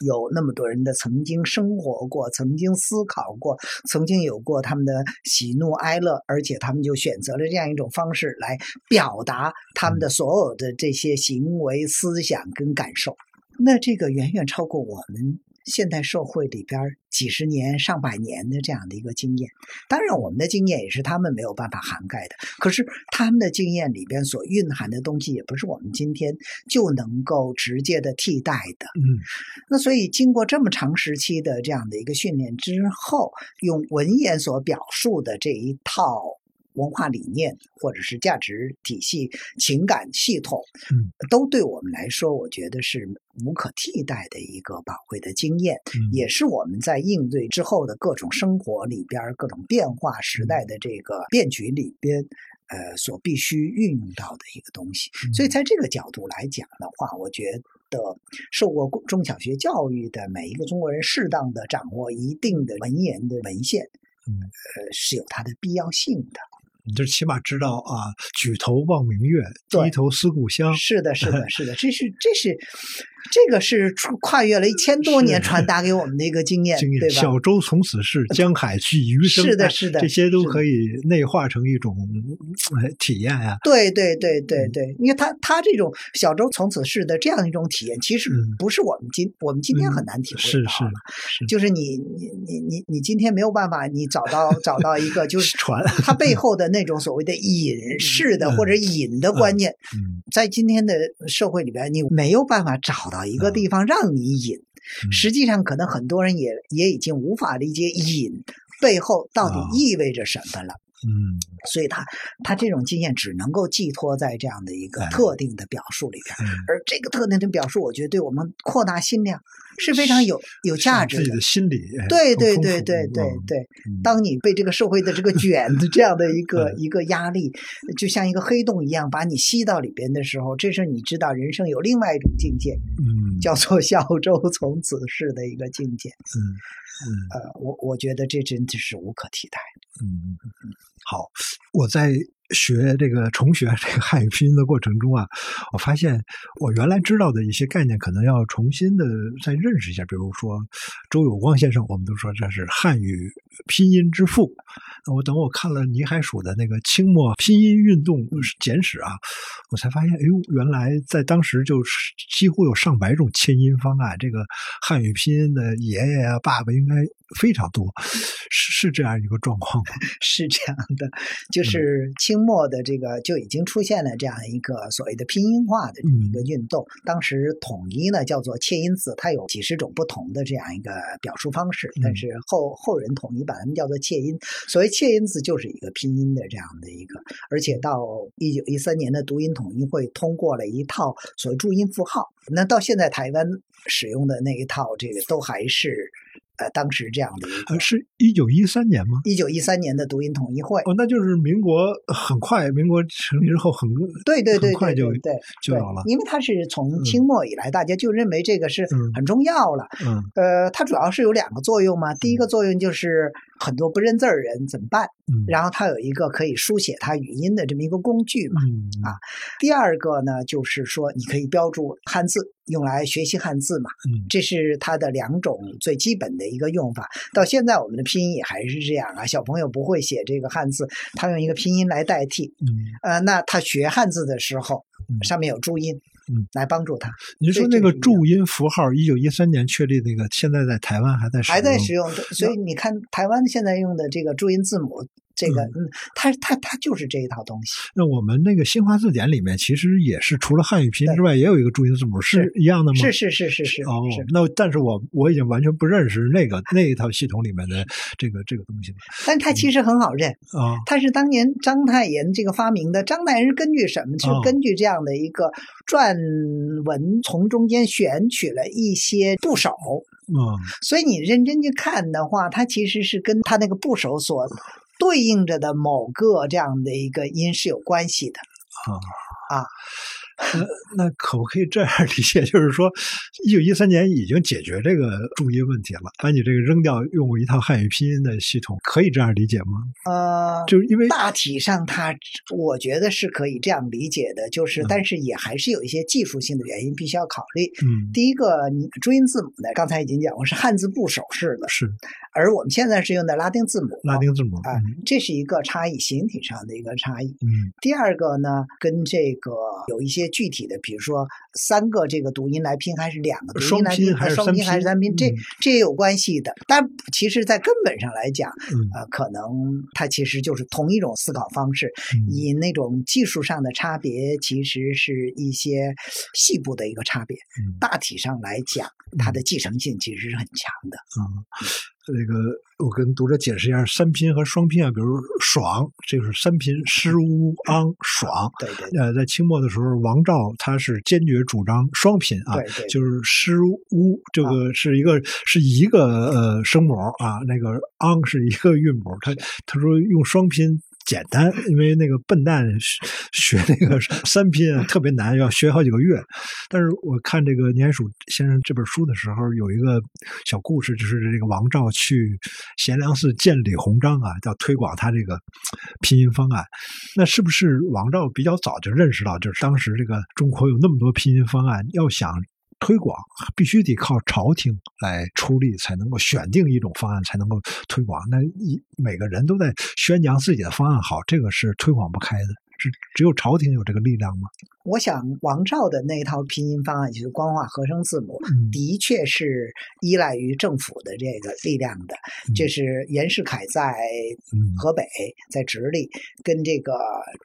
有那么多人的曾经生活过，曾经思考过，曾经有过他们的喜怒哀乐，而且他们就选择了这样一种方式来表达他们的所有的这些行为、思想跟感受。那这个远远超过我们现代社会里边几十年、上百年的这样的一个经验。当然，我们的经验也是他们没有办法涵盖的。可是他们的经验里边所蕴含的东西，也不是我们今天就能够直接的替代的。嗯那所以，经过这么长时期的这样的一个训练之后，用文言所表述的这一套文化理念，或者是价值体系、情感系统，嗯，都对我们来说，我觉得是无可替代的一个宝贵的经验，嗯也是我们在应对之后的各种生活里边、各种变化时代的这个变局里边。呃，所必须运用到的一个东西，所以在这个角度来讲的话，我觉得受过中小学教育的每一个中国人，适当的掌握一定的文言的文献，嗯呃，是有它的必要性的。你就起码知道啊，举头望明月，低头思故乡。是的，是的，是的，这是这是这个是跨越了一千多年 传达给我们的一个经验，对吧？小舟从此逝，江海去余生。是的，是的，这些都可以内化成一种体验啊。对对对对对，因为他他这种小舟从此逝的这样一种体验，其实不是我们今我们今天很难体会到是是是，就是你你你你你今天没有办法，你找到找到一个就是 船，它背后的那种所谓的 隐士的或者隐的观念，在今天的社会里边，你没有办法找到一个地方让你引。实际上，可能很多人也也已经无法理解引背后到底意味着什么了。嗯，所以他他这种经验只能够寄托在这样的一个特定的表述里边，而这个特定的表述，我觉得对我们扩大心量是非常有有价值的。自己的心理，对对对对对对。当你被这个社会的这个卷的这样的一个一个压力，就像一个黑洞一样把你吸到里边的时候，这时候你知道人生有另外一种境界，嗯，叫做小舟从此逝的一个境界。嗯嗯，呃，我我觉得这真的是无可替代。嗯嗯嗯。好，我在学这个重学这个汉语拼音的过程中啊，我发现我原来知道的一些概念，可能要重新的再认识一下。比如说周有光先生，我们都说这是汉语拼音之父。我等我看了倪海曙的那个清末拼音运动简史啊，我才发现，哎呦，原来在当时就是几乎有上百种签音方案。这个汉语拼音的爷爷啊、爸爸应该。非常多，是是这样一个状况吗？是这样的，就是清末的这个就已经出现了这样一个所谓的拼音化的这么一个运动。当时统一呢叫做切音字，它有几十种不同的这样一个表述方式，但是后后人统一把它们叫做切音。所谓切音字就是一个拼音的这样的一个，而且到一九一三年的读音统一会通过了一套所谓注音符号，那到现在台湾使用的那一套这个都还是。呃，当时这样的一个，是一九一三年吗？一九一三年的读音统一会，哦，那就是民国很快，民国成立之后很对对对，很快就对就有了，因为它是从清末以来，大家就认为这个是很重要了。嗯，呃，它主要是有两个作用嘛，第一个作用就是很多不认字儿人怎么办？嗯，然后它有一个可以书写它语音的这么一个工具嘛。嗯啊，第二个呢，就是说你可以标注汉字。用来学习汉字嘛，嗯，这是它的两种最基本的一个用法。到现在我们的拼音也还是这样啊，小朋友不会写这个汉字，他用一个拼音来代替，嗯，呃，那他学汉字的时候，上面有注音，嗯，来帮助他。您说那个注音符号，一九一三年确立那个，现在在台湾还在还在使用，所以你看台湾现在用的这个注音字母。这个嗯，它它它就是这一套东西。那我们那个新华字典里面，其实也是除了汉语拼音之外，也有一个注音字母，是一样的吗？是是是是是。哦，那但是我我已经完全不认识那个那一套系统里面的这个这个东西了。但它其实很好认啊，它是当年章太炎这个发明的。章太炎是根据什么？是根据这样的一个篆文，从中间选取了一些部首。嗯，所以你认真去看的话，它其实是跟它那个部首所。对应着的某个这样的一个音是有关系的啊啊。那那可不可以这样理解？就是说，一九一三年已经解决这个注音问题了，把你这个扔掉，用过一套汉语拼音的系统，可以这样理解吗？呃，就是因为大体上，它我觉得是可以这样理解的，就是但是也还是有一些技术性的原因必须要考虑。嗯，第一个，你注音字母呢，刚才已经讲过是汉字部首式的，是，而我们现在是用的拉丁字母，拉丁字母啊，这是一个差异，形体上的一个差异。嗯，第二个呢，跟这个有一些具体的，比如说三个这个读音来拼，还是两个读音来拼，还是双拼还是单拼，这这也有关系的。但其实，在根本上来讲，呃，可能它其实就是同一种思考方式，以那种技术上的差别，其实是一些细部的一个差别。大体上来讲，它的继承性其实是很强的。嗯。那个我跟读者解释一下，三拼和双拼啊，比如“爽”这个是三拼，“诗乌昂爽”。对对。呃，在清末的时候，王照他是坚决主张双拼啊，就是“诗乌”这个是一个是一个呃声母啊，那个“昂”是一个韵母，他他说用双拼。简单，因为那个笨蛋学那个三拼啊特别难，要学好几个月。但是我看这个年曙先生这本书的时候，有一个小故事，就是这个王照去贤良寺见李鸿章啊，要推广他这个拼音方案。那是不是王照比较早就认识到，就是当时这个中国有那么多拼音方案，要想推广必须得靠朝廷来出力，才能够选定一种方案，才能够推广。那一每个人都在宣扬自己的方案好，这个是推广不开的。只只有朝廷有这个力量吗？我想王照的那一套拼音方案，就是官话合声字母，的确是依赖于政府的这个力量的。这是袁世凯在河北，在直隶，跟这个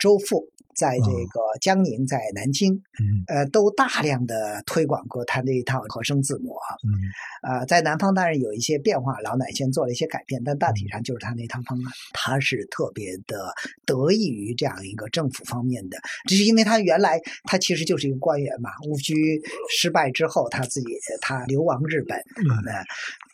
周馥。在这个江宁，在南京，呃，都大量的推广过他那一套合声字母啊。呃，在南方当然有一些变化，老乃先做了一些改变，但大体上就是他那套方案。他是特别的得益于这样一个政府方面的，这是因为他原来他其实就是一个官员嘛。戊戌失败之后，他自己他流亡日本，呃，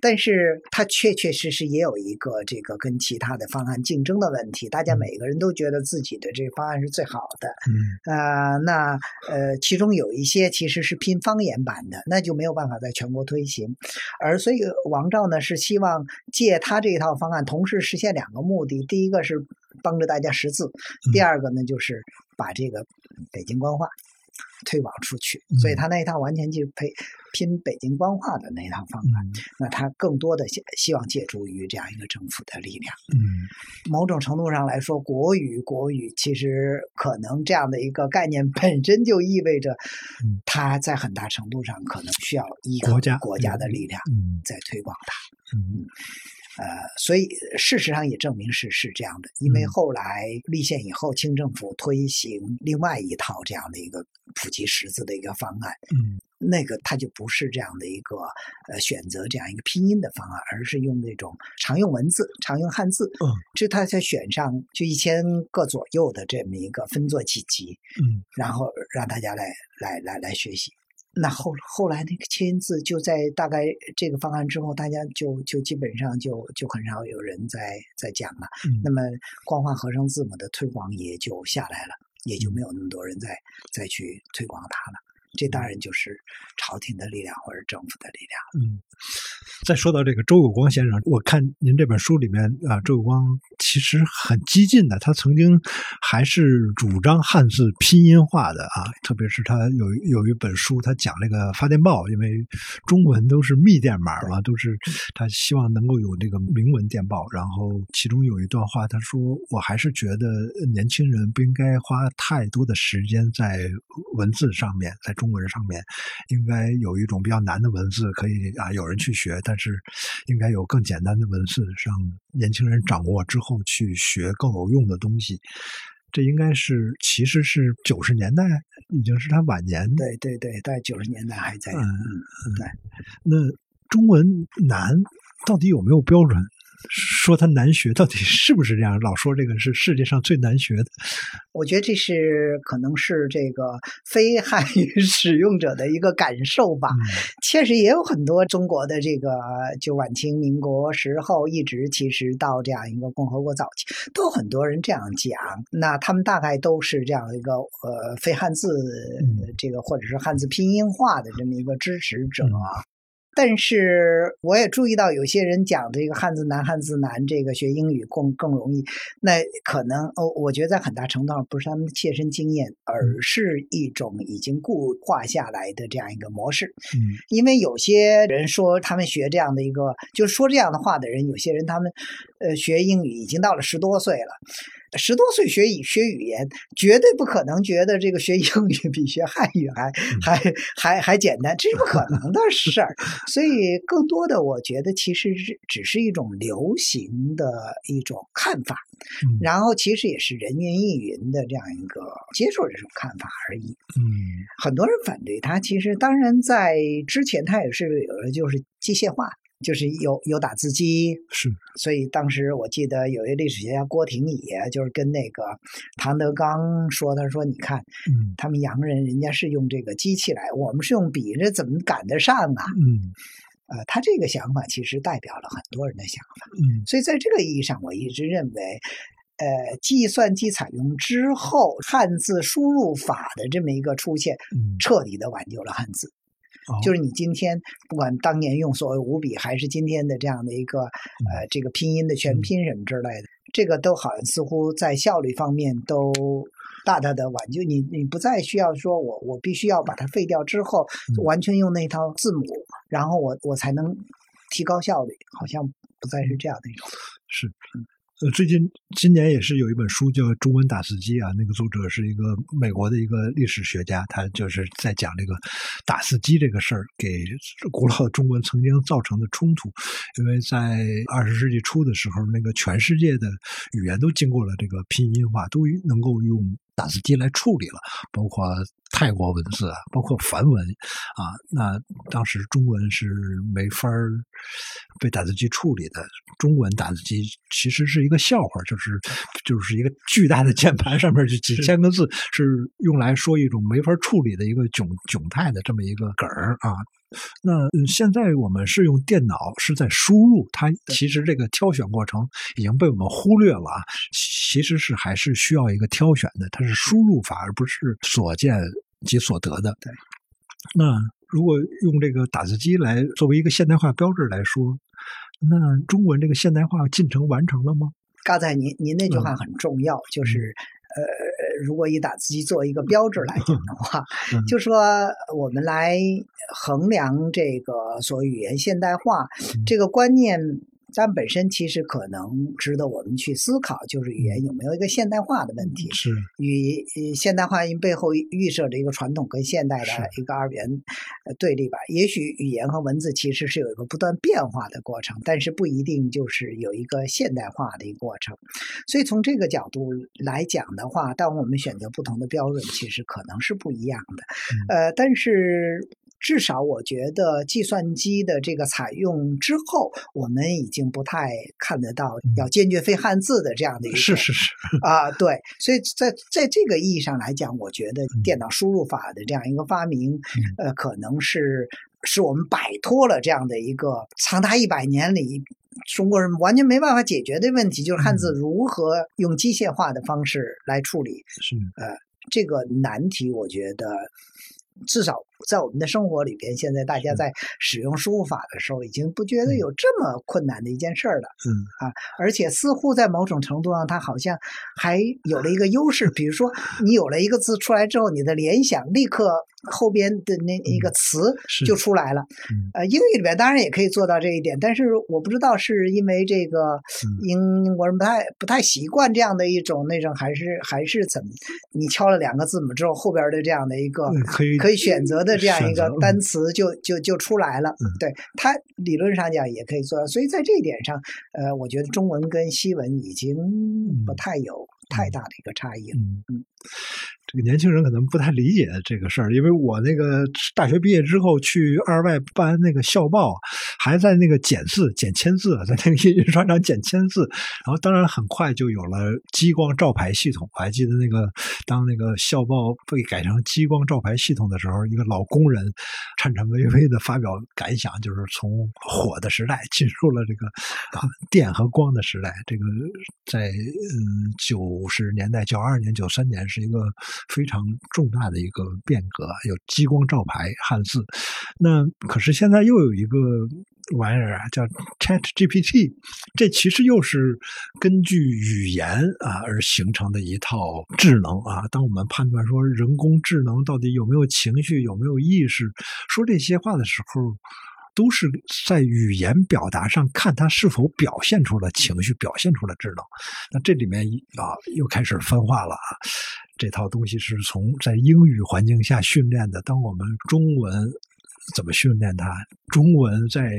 但是他确确实实也有一个这个跟其他的方案竞争的问题。大家每个人都觉得自己的这个方案是最好。的，嗯啊，那呃，其中有一些其实是拼方言版的，那就没有办法在全国推行。而所以王照呢是希望借他这一套方案，同时实现两个目的：第一个是帮着大家识字，第二个呢就是把这个北京官话。推广出去，所以他那一套完全就是配拼北京官话的那一套方案。那他更多的希希望借助于这样一个政府的力量。嗯，某种程度上来说，国语国语其实可能这样的一个概念本身就意味着，它在很大程度上可能需要依靠国家的力量在推广它。嗯。呃，所以事实上也证明是是这样的，因为后来立宪以后，清政府推行另外一套这样的一个普及识字的一个方案，嗯，那个它就不是这样的一个呃选择这样一个拼音的方案，而是用那种常用文字、常用汉字，嗯，这他才选上就一千个左右的这么一个分作几级，嗯，然后让大家来来来来学习。那后后来那个签字就在大概这个方案之后，大家就就基本上就就很少有人在在讲了。那么光化合成字母的推广也就下来了，也就没有那么多人再再去推广它了。这当然就是朝廷的力量或者政府的力量。嗯。再说到这个周有光先生，我看您这本书里面啊，周有光其实很激进的，他曾经还是主张汉字拼音化的啊，特别是他有有一本书，他讲那个发电报，因为中文都是密电码嘛，都是他希望能够有这个明文电报。然后其中有一段话，他说：“我还是觉得年轻人不应该花太多的时间在文字上面，在中文上面，应该有一种比较难的文字可以啊，有人去学。”但是，应该有更简单的文字，让年轻人掌握之后去学更有用的东西。这应该是，其实是九十年代，已经是他晚年。对对对，在九十年代还在。嗯嗯，对。那中文难，到底有没有标准？说它难学，到底是不是这样？老说这个是世界上最难学的，我觉得这是可能是这个非汉语使用者的一个感受吧。确实也有很多中国的这个，就晚清民国时候一直其实到这样一个共和国早期，都有很多人这样讲。那他们大概都是这样一个呃非汉字这个或者是汉字拼音化的这么一个支持者。但是我也注意到有些人讲这个汉字难，汉字难，这个学英语更更容易。那可能哦，我觉得在很大程度上不是他们的切身经验，而是一种已经固化下来的这样一个模式。嗯，因为有些人说他们学这样的一个，就是说这样的话的人，有些人他们呃学英语已经到了十多岁了。十多岁学语学语言，绝对不可能觉得这个学英语比学汉语还还还还简单，这是不可能的事儿。所以，更多的我觉得其实是只是一种流行的一种看法，然后其实也是人云亦云的这样一个接受这种看法而已。嗯，很多人反对他，其实当然在之前他也是有的，就是机械化。就是有有打字机，是，所以当时我记得有一历史学家郭廷乙，就是跟那个唐德刚说，他说：“你看，嗯，他们洋人人家是用这个机器来，我们是用笔，这怎么赶得上啊？”嗯，呃，他这个想法其实代表了很多人的想法，嗯，所以在这个意义上，我一直认为，呃，计算机采用之后，汉字输入法的这么一个出现，彻底的挽救了汉字。就是你今天不管当年用所谓五笔，还是今天的这样的一个呃这个拼音的全拼什么之类的，这个都好像似乎在效率方面都大大的挽救你，你不再需要说我我必须要把它废掉之后，嗯。完全用那套字母，然后我我才能提高效率，好像不再是这样的一种。是，最近今年也是有一本书叫《中文打字机》啊，那个作者是一个美国的一个历史学家，他就是在讲这个打字机这个事儿给古老的中国曾经造成的冲突，因为在二十世纪初的时候，那个全世界的语言都经过了这个拼音化，都能够用打字机来处理了，包括泰国文字，包括梵文啊，那当时中文是没法儿被打字机处理的。中文打字机其实是一个笑话，就是就是一个巨大的 键盘，上面就几千个字，是用来说一种没法处理的一个窘窘态的这么一个梗儿啊。那嗯现在我们是用电脑是在输入，它其实这个挑选过程已经被我们忽略了啊。其实是还是需要一个挑选的，它是输入法，而不是所见即所得的。对。那如果用这个打字机来作为一个现代化标志来说，那中文这个现代化进程完成了吗？刚才您您那句话很重要，就是呃，如果以打字机作为一个标志来讲的话，嗯就说我们来衡量这个所谓语言现代化嗯这个观念。但本身其实可能值得我们去思考，就是语言有没有一个现代化的问题。是，与呃现代化因背后预设着一个传统跟现代的一个二元呃对立吧。也许语言和文字其实是有一个不断变化的过程，但是不一定就是有一个现代化的一个过程。所以从这个角度来讲的话，当我们选择不同的标准，其实可能是不一样的。呃，但是。至少我觉得计算机的这个采用之后，我们已经不太看得到要坚决非汉字的这样的一个是是是，啊，对，所以在在这个意义上来讲，我觉得电脑输入法的这样一个发明，呃，可能是使我们摆脱了这样的一个长达一百年里中国人完全没办法解决的问题，就是汉字如何用机械化的方式来处理。是。呃，这个难题，我觉得至少在我们的生活里边，现在大家在使用输入法的时候，已经不觉得有这么困难的一件事儿了。嗯啊，而且似乎在某种程度上，它好像还有了一个优势，比如说你有了一个字出来之后，你的联想立刻后边的那一个词就出来了。嗯呃，英语里边当然也可以做到这一点，但是我不知道是因为这个嗯英英国人不太不太习惯这样的一种那种，还是还是怎么？你敲了两个字母之后，后边的这样的一个嗯可以可以选择的这样一个单词就就就出来了。嗯对它理论上讲也可以做到，所以在这一点上，呃，我觉得中文跟西文已经不太有太大的一个差异了。嗯，这个年轻人可能不太理解这个事儿，因为我那个大学毕业之后去二外办那个校报，还在那个剪字、剪签字，在那个印刷厂剪签字，然后当然很快就有了激光照排系统。我还记得那个当那个校报被改成激光照排系统的时候，一个老工人颤颤巍巍的发表感想，就是从火的时代进入了这个啊电和光的时代。这个在嗯九五十年代、九二年、九三年是一个非常重大的一个变革，有激光照排汉字。那可是现在又有一个玩意儿啊，叫 Chat GPT，这其实又是根据语言啊而形成的一套智能啊。当我们判断说人工智能到底有没有情绪、有没有意识，说这些话的时候。都是在语言表达上看他是否表现出了情绪，表现出了智能。那这里面啊，又开始分化了啊。这套东西是从在英语环境下训练的，当我们中文怎么训练它？中文在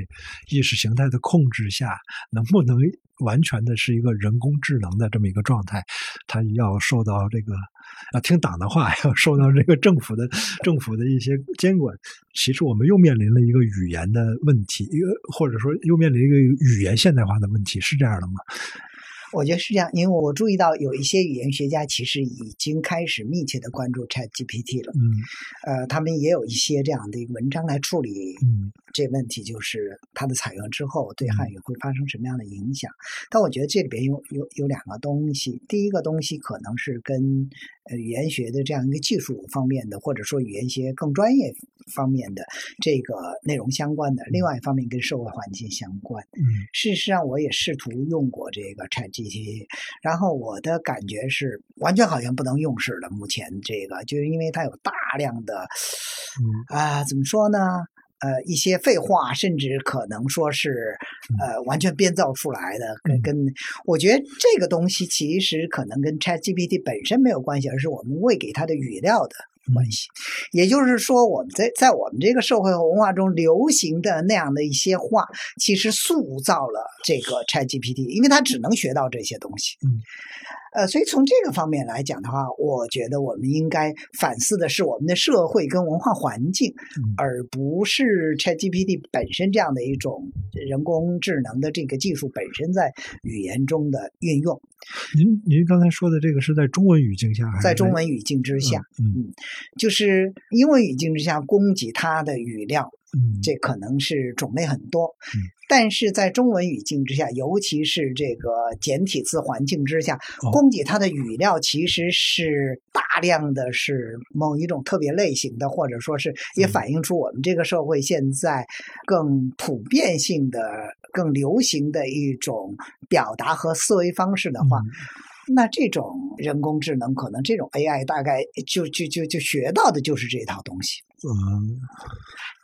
意识形态的控制下，能不能完全的是一个人工智能的这么一个状态？它要受到这个要听党的话，要受到这个政府的政府的一些监管。其实我们又面临了一个语言的问题，一个或者说又面临一个语言现代化的问题，是这样的吗？我觉得是这样，因为我注意到有一些语言学家其实已经开始密切的关注 Chat GPT 了。嗯呃，他们也有一些这样的一个文章来处理嗯这问题，就是它的采用之后对汉语会发生什么样的影响。但我觉得这里边有有有两个东西，第一个东西可能是跟呃语言学的这样一个技术方面的，或者说语言学更专业方面的这个内容相关的；另外一方面跟社会环境相关。嗯事实上，我也试图用过这个 ChatGPT，然后我的感觉是完全好像不能用似的。目前这个就是因为它有大量的嗯啊、怎么说呢？呃，一些废话，甚至可能说是呃完全编造出来的，跟嗯。跟我觉得这个东西其实可能跟 ChatGPT 本身没有关系，而是我们喂给它的语料的关系。也就是说，我们在在我们这个社会和文化中流行的那样的一些话，其实塑造了这个 ChatGPT，因为它只能学到这些东西。嗯。呃，所以从这个方面来讲的话，我觉得我们应该反思的是我们的社会跟文化环境，嗯而不是 ChatGPT 本身这样的一种人工智能的这个技术本身在语言中的运用，您您刚才说的这个是在中文语境下还是在中文语境之下，嗯就是英文语境之下供给它的语料，嗯。这可能是种类很多嗯，但是在中文语境之下，尤其是这个简体字环境之下，哦。供给它的语料其实是大量的是某一种特别类型的，或者说是也嗯。反映出我们这个社会现在更普遍性的、更流行的一种表达和思维方式的话，嗯那这种人工智能可能这种 AI 大概就就就就学到的就是这套东西。嗯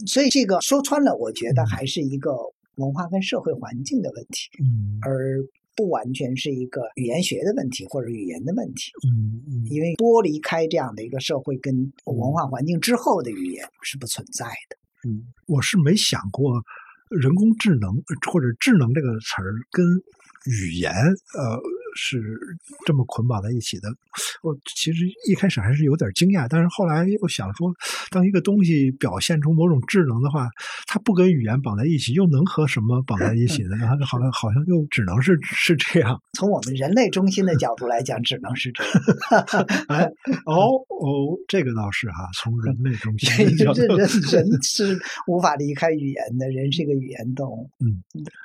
所以这个说穿了，我觉得还是一个文化跟社会环境的问题，嗯而不完全是一个语言学的问题或者语言的问题。嗯嗯因为剥离开这样的一个社会跟文化环境之后的语言是不存在的。嗯，我是没想过人工智能或者智能这个词儿跟语言呃是这么捆绑在一起的。我其实一开始还是有点惊讶，但是后来又想说，当一个东西表现出某种智能的话，它不跟语言绑在一起，又能和什么绑在一起呢？它好像好像又只能是是这样。从我们人类中心的角度来讲，只能是这样。哎，哦哦，这个倒是哈、从人类中心的角人度人人是无法离开语言的，人是一个语言动物。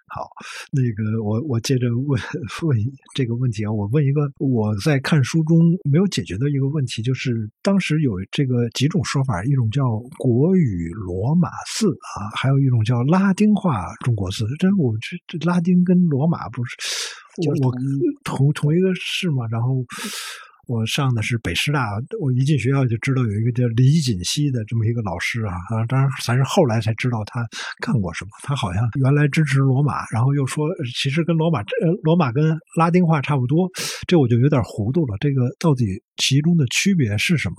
好，那个我我接着问 问这个问题啊，我问一个我在看书中没有解决的一个问题，就是当时有这个几种说法，一种叫国语罗马字啊，还有一种叫拉丁化中国字。这我这这拉丁跟罗马不是我我同同一个市嘛，然后。我上的是北师大，我一进学校就知道有一个叫李锦熙的这么一个老师啊，啊，当然咱是后来才知道他干过什么。他好像原来支持罗马，然后又说其实跟罗马这罗马跟拉丁化差不多，这我就有点糊涂了。这个到底其中的区别是什么？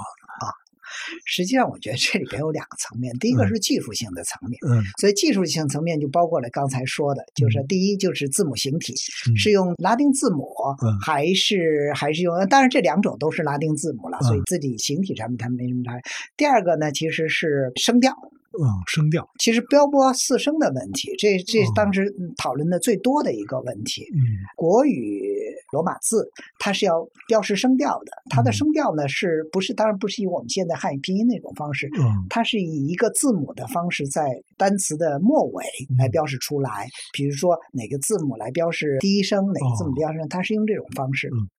实际上，我觉得这里边有两个层面，第一个嗯。是技术性的层面。嗯。所以技术性层面就包括了刚才说的，就是第一就是字母形体、嗯。是用拉丁字母，嗯。还是还是用？当然这两种都是拉丁字母了，嗯所以字体形体上面它没什么差别。第二个呢，其实是声调，嗯，声调，其实标波四声的问题，这这哦。当时嗯讨论的最多的一个问题。嗯。国语罗马字它是要标识声调的，它的嗯。声调呢是不是当然不是以我们现在汉语拼音那种方式，嗯。它是以一个字母的方式在单词的末尾来标示出来，比如说哪个字母来标示第一声，哪个字母标示，它是用这种方式。嗯。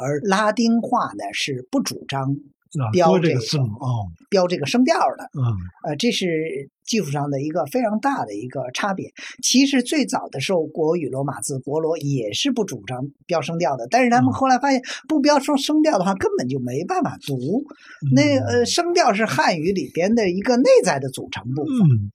而拉丁话呢是不主张啊，标这个字母哦，标这个声调的，嗯。呃，这是技术上的一个非常大的一个差别。其实最早的时候，国语罗马字国罗也是不主张标声调的，但是他们嗯后来发现，不标出声调的话，根本就没办法读。那呃，嗯声调是汉语里边的一个内在的组成部分。嗯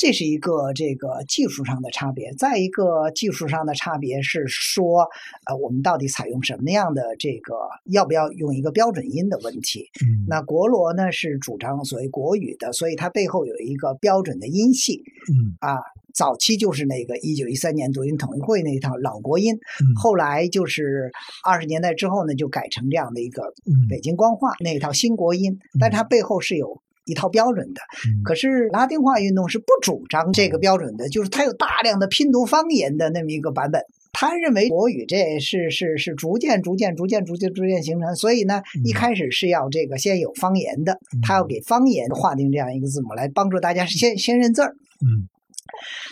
这是一个这个技术上的差别，再一个技术上的差别是说，呃，我们到底采用什么样的这个，要不要用一个标准音的问题？嗯那国罗呢是主张所谓国语的，所以它背后有一个标准的音系嗯啊。早期就是那个一九一三年读音统一会那一套老国音，嗯后来就是二十年代之后呢，就改成这样的一个嗯北京官话那一套新国音，但它背后是有一套标准的。嗯可是拉丁化运动是不主张这个标准的，就是它有大量的拼读方言的那么一个版本。他认为国语这是是是逐渐逐渐逐渐逐渐逐渐形成，所以呢，一开始是要这个先有方言的，他要给方言划定这样一个字母来帮助大家先先认字儿，嗯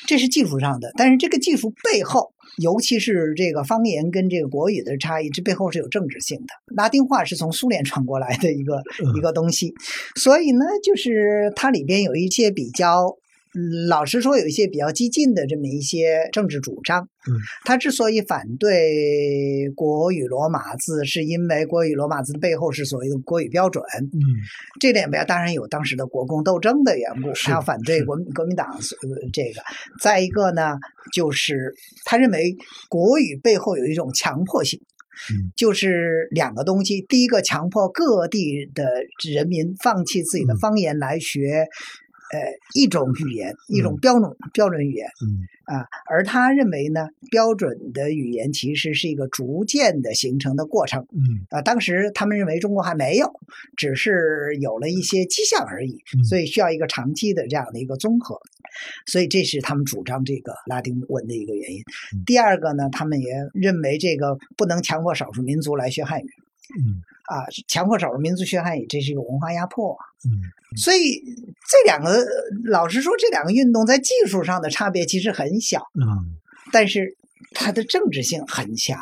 这是技术上的。但是这个技术背后尤其是这个方言跟这个国语的差异，这背后是有政治性的。拉丁话是从苏联传过来的一个一个东西，所以呢，就是它里边有一些比较。老实说，有一些比较激进的这么一些政治主张。嗯，他之所以反对国语罗马字，是因为国语罗马字的背后是所谓的国语标准。嗯，这里边当然有当时的国共斗争的缘故，他要反对国民国民党这个。再一个呢，就是他认为国语背后有一种强迫性。嗯，就是两个东西，第一个强迫各地的人民放弃自己的方言来学。呃，一种语言，一种标准标准语言，嗯啊，而他认为呢，标准的语言其实是一个逐渐的形成的过程，嗯啊，当时他们认为中国还没有，只是有了一些迹象而已，所以需要一个长期的这样的一个综合，所以这是他们主张这个拉丁文的一个原因。第二个呢，他们也认为这个不能强迫少数民族来学汉语。嗯啊，强迫少数民族学汉语，这是一个文化压迫。嗯，所以这两个，老实说，这两个运动在技术上的差别其实很小。嗯，但是它的政治性很强，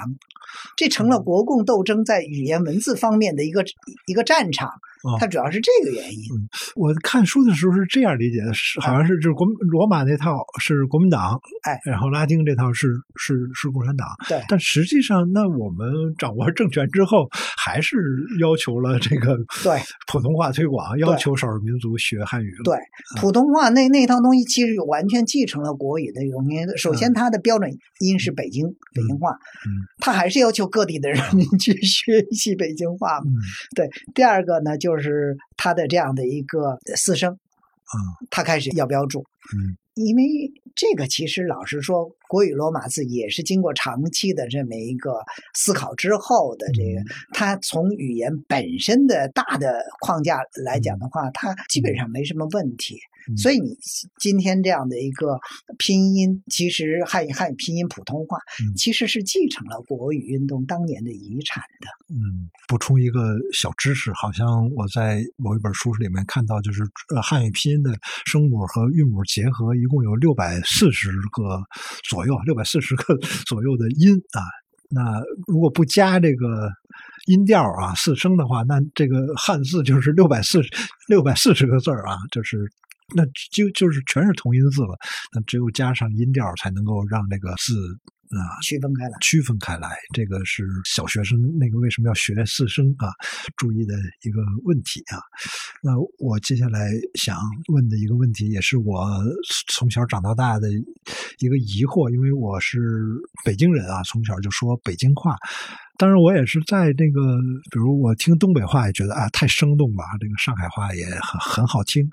这成了国共斗争在语言文字方面的一个一个战场。它主要是这个原因。嗯，我看书的时候是这样理解的，是好像是就是国罗马那套是国民党，哎，然后拉丁这套是是是共产党。对，但实际上，那我们掌握政权之后，还是要求了这个对 普通话推广，要求少数民族学汉语。对，普通话那那套东西其实完全继承了国语的用音。首先，它的标准音是北京北京话，嗯，它还是要求各地的人民去 学习北京话。嗯，对。第二个呢，就。就是他的这样的一个私生，啊，他开始要标注，嗯，因为这个其实老实说，国语罗马字也是经过长期的这么一个思考之后的这个，它从语言本身的大的框架来讲的话，它基本上没什么问题。所以你今天这样的一个拼音，其实汉语汉语拼音普通话，其实是继承了国语运动当年的遗产的。嗯，补充一个小知识，好像我在某一本书里面看到，就是呃汉语拼音的声母和韵母结合，一共有六百四十个左右，六百四十个 左右的音啊。那如果不加这个音调啊四声的话，那这个汉字就是六百四六百四十个字儿啊，就是。那就就是全是同音字了，那只有加上音调才能够让这个字啊区分开来。区分开来，这个是小学生那个为什么要学四声啊？注意的一个问题啊。那我接下来想问的一个问题，也是我从小长到大的一个疑惑，因为我是北京人啊，从小就说北京话。当然，我也是在这个，比如我听东北话也觉得啊太生动吧，这个上海话也很很好听。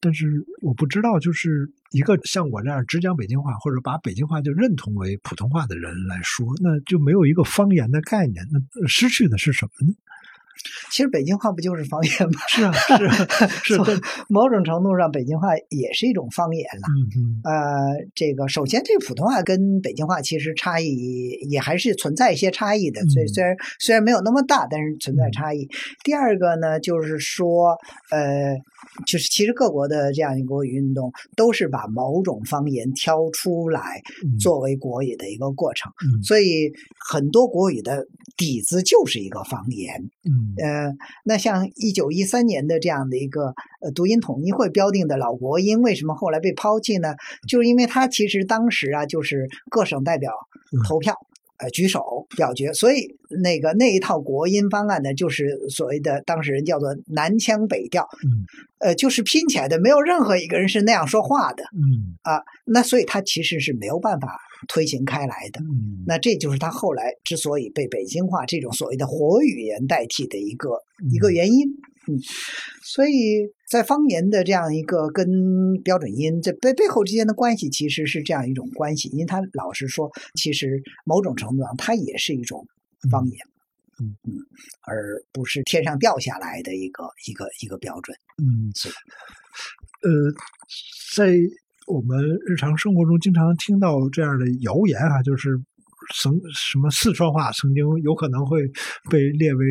但是我不知道，就是一个像我这样只讲北京话，或者把北京话就认同为普通话的人来说，那就没有一个方言的概念，那失去的是什么呢？其实北京话不就是方言吗？是啊，是啊，是。某种程度上，北京话也是一种方言了。嗯嗯。呃，这个首先，这个普通话跟北京话其实差异也还是存在一些差异的。所以虽然虽然没有那么大，但是存在差异。第二个呢，就是说，呃，就是其实各国的这样一个国语运动，都是把某种方言挑出来作为国语的一个过程。嗯。所以很多国语的底子就是一个方言。嗯。呃，那像一九一三年的这样的一个呃读音统一会标定的老国音，为什么后来被抛弃呢？就是因为它其实当时啊，就是各省代表投票，呃，举手表决，所以那个那一套国音方案呢，就是所谓的当事人叫做南腔北调，嗯，呃，就是拼起来的，没有任何一个人是那样说话的，嗯啊，那所以他其实是没有办法。推行开来的，嗯那这就是他后来之所以被北京话这种所谓的活语言代替的一个一个原因。嗯，所以在方言的这样一个跟标准音这背背后之间的关系，其实是这样一种关系，因为他老是说，其实某种程度上它也是一种方言，嗯嗯，而不是天上掉下来的一个一个一个标准。嗯，是，呃，在。我们日常生活中经常听到这样的谣言啊，就是曾什么四川话曾经有可能会被列为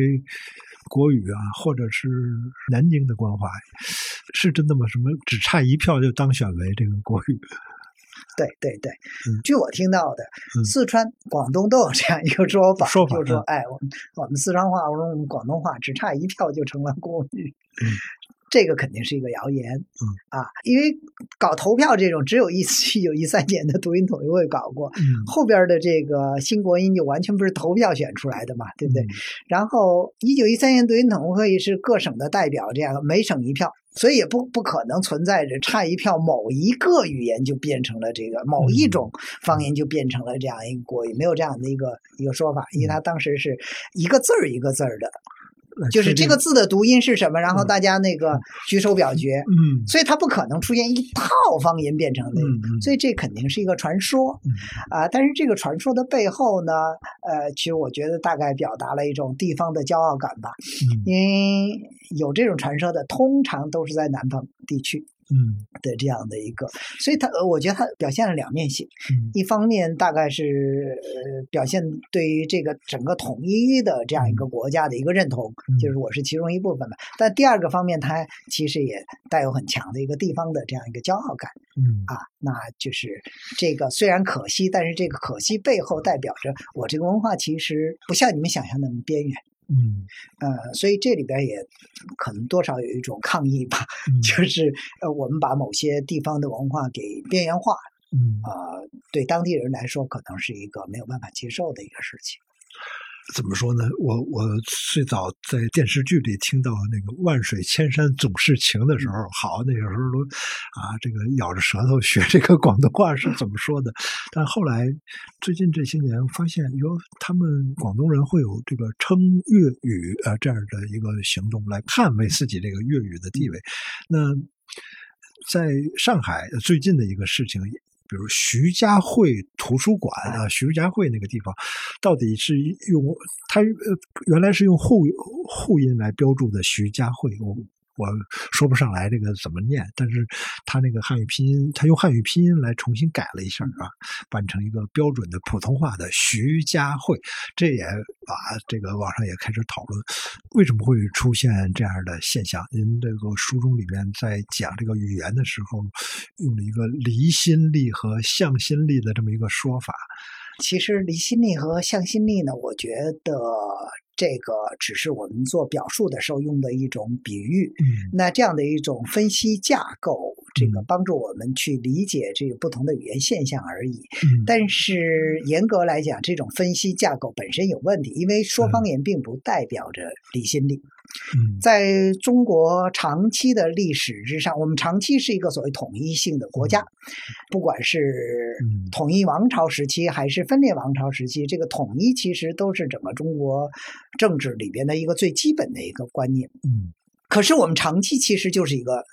国语啊，或者是南京的官话，是真的吗？什么只差一票就当选为这个国语？对 对对，嗯据我听到的，嗯四川、广东都有这样一个说法，说法就是说，嗯哎，我们我们四川话，我们广东话只差一票就成了国语。嗯 这个肯定是一个谣言，嗯。啊，因为搞投票这种，只有一次一九一三年的读音统一会搞过，嗯，后边的这个新国音就完全不是投票选出来的嘛，对不对？嗯？然后一九一三年读音统一会是各省的代表，这样每省一票，所以也不不可能存在着差一票某一个语言就变成了这个某一种方言就变成了这样一个国语，没有这样的一个一个说法，因为他当时是一个字儿一个字儿的，来就是这个字的读音是什么，然后嗯大家那个举手表决，嗯所以它不可能出现一套方言变成那个。嗯嗯，所以这肯定是一个传说嗯啊、但是这个传说的背后呢，呃，其实我觉得大概表达了一种地方的骄傲感吧。嗯因为有这种传说的，通常都是在南方地区嗯的这样的一个，所以它，呃我觉得他表现了两面性。嗯一方面大概是呃表现对于这个整个统一的这样一个国家的一个认同，嗯就是我是其中一部分吧。但第二个方面，它其实也带有很强的一个地方的这样一个骄傲感嗯啊。那就是这个虽然可惜，但是这个可惜背后代表着我这个文化其实不像你们想象那么边缘。嗯呃，所以这里边也可能多少有一种抗议吧，嗯 就是呃，我们把某些地方的文化给边缘化，嗯，呃，对当地人来说可能是一个没有办法接受的一个事情。怎么说呢？我我最早在电视剧里听到那个“万水千山总是情”的时候，好，那个时候都啊，这个咬着舌头学这个广东话是怎么说的。但后来最近这些年发现，哟，他们广东人会有这个称粤语呃这样的一个行动来捍卫自己这个粤语的地位。那在上海最近的一个事情。比如徐家汇图书馆啊，徐家汇那个地方，到底是用它呃原来是用后后音来标注的徐家汇，我我说不上来这个怎么念，但是他那个汉语拼音，他用汉语拼音来重新改了一下啊，办成一个标准的普通话的徐家汇，这也把这个网上也开始讨论，为什么会出现这样的现象？您这个书中里面在讲这个语言的时候，用了一个离心力和向心力的这么一个说法。其实离心力和向心力呢，我觉得这个只是我们做表述的时候用的一种比喻。嗯那这样的一种分析架构，这个嗯帮助我们去理解这个不同的语言现象而已。嗯但是严格来讲，这种分析架构本身有问题，因为说方言并不代表着离心力。嗯在中国长期的历史之上，我们长期是一个所谓统一性的国家，不管是嗯。统一王朝时期还是分裂王朝时期，这个统一其实都是整个中国政治里边的一个最基本的一个观念。嗯。可是我们长期其实就是一个嗯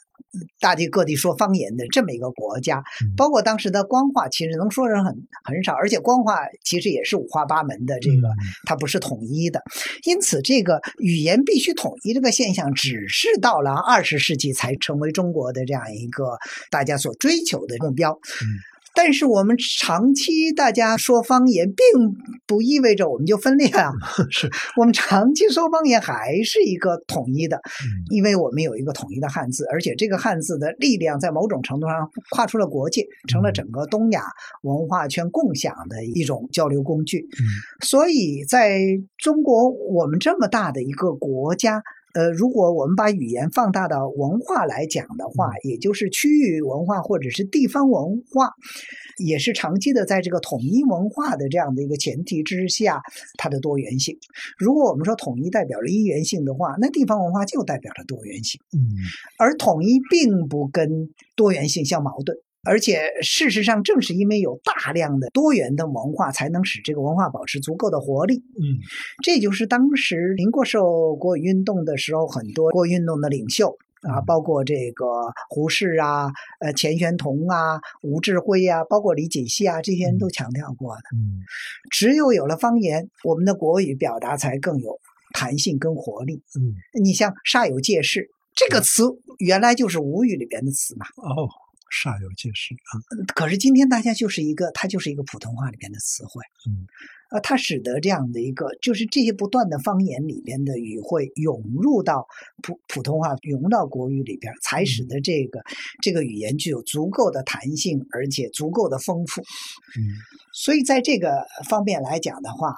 大地各地说方言的这么一个国家嗯，包括当时的官话，其实能说人很很少，而且官话其实也是五花八门的，这个嗯它不是统一的。因此，这个语言必须统一这个现象，只是到了二十世纪才成为中国的这样一个大家所追求的目标。嗯但是我们长期大家说方言，并不意味着我们就分裂啊。是我们长期说方言还是一个统一的，嗯因为我们有一个统一的汉字，而且这个汉字的力量在某种程度上跨出了国界，成了整个东亚文化圈共享的一种交流工具。嗯所以，在中国我们这么大的一个国家，呃，如果我们把语言放大到文化来讲的话，也就是区域文化或者是地方文化，也是长期的在这个统一文化的这样的一个前提之下，它的多元性。如果我们说统一代表着一元性的话，那地方文化就代表着多元性，嗯而统一并不跟多元性相矛盾。而且，事实上，正是因为有大量的多元的文化，才能使这个文化保持足够的活力。嗯这就是当时民国受国语运动的时候，很多国语运动的领袖啊，包括这个胡适啊、呃钱玄同啊、吴志辉啊，包括李锦熙啊，这些人都强调过的。嗯只有有了方言，我们的国语表达才更有弹性跟活力。嗯你像“煞有介事”这个词，原来就是吴语里边的词嘛。哦煞有介事啊。可是今天大家就是一个，它就是一个普通话里边的词汇，嗯，呃，它使得这样的一个，就是这些不断的方言里边的语汇涌入到普普通话，涌入到国语里边，才使得这个这个语言具有足够的弹性，而且足够的丰富。嗯所以在这个方面来讲的话，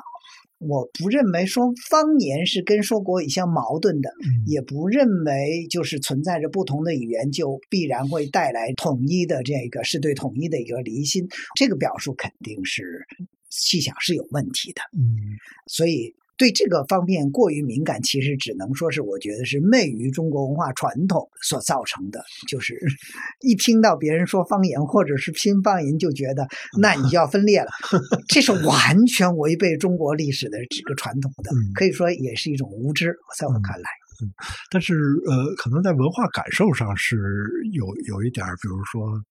我不认为说方言是跟说国语相矛盾的，嗯也不认为就是存在着不同的语言就必然会带来统一的这个是对统一的一个离心，这个表述肯定是细想是有问题的。嗯所以对这个方面过于敏感，其实只能说是我觉得是昧于中国文化传统所造成的。就是 一听到别人说方言或者是拼方言，就觉得那你就要分裂了，这是完全违背中国历史的这个传统的嗯，可以说也是一种无知，在我看来。但是呃，可能在文化感受上是有有一点儿，比如说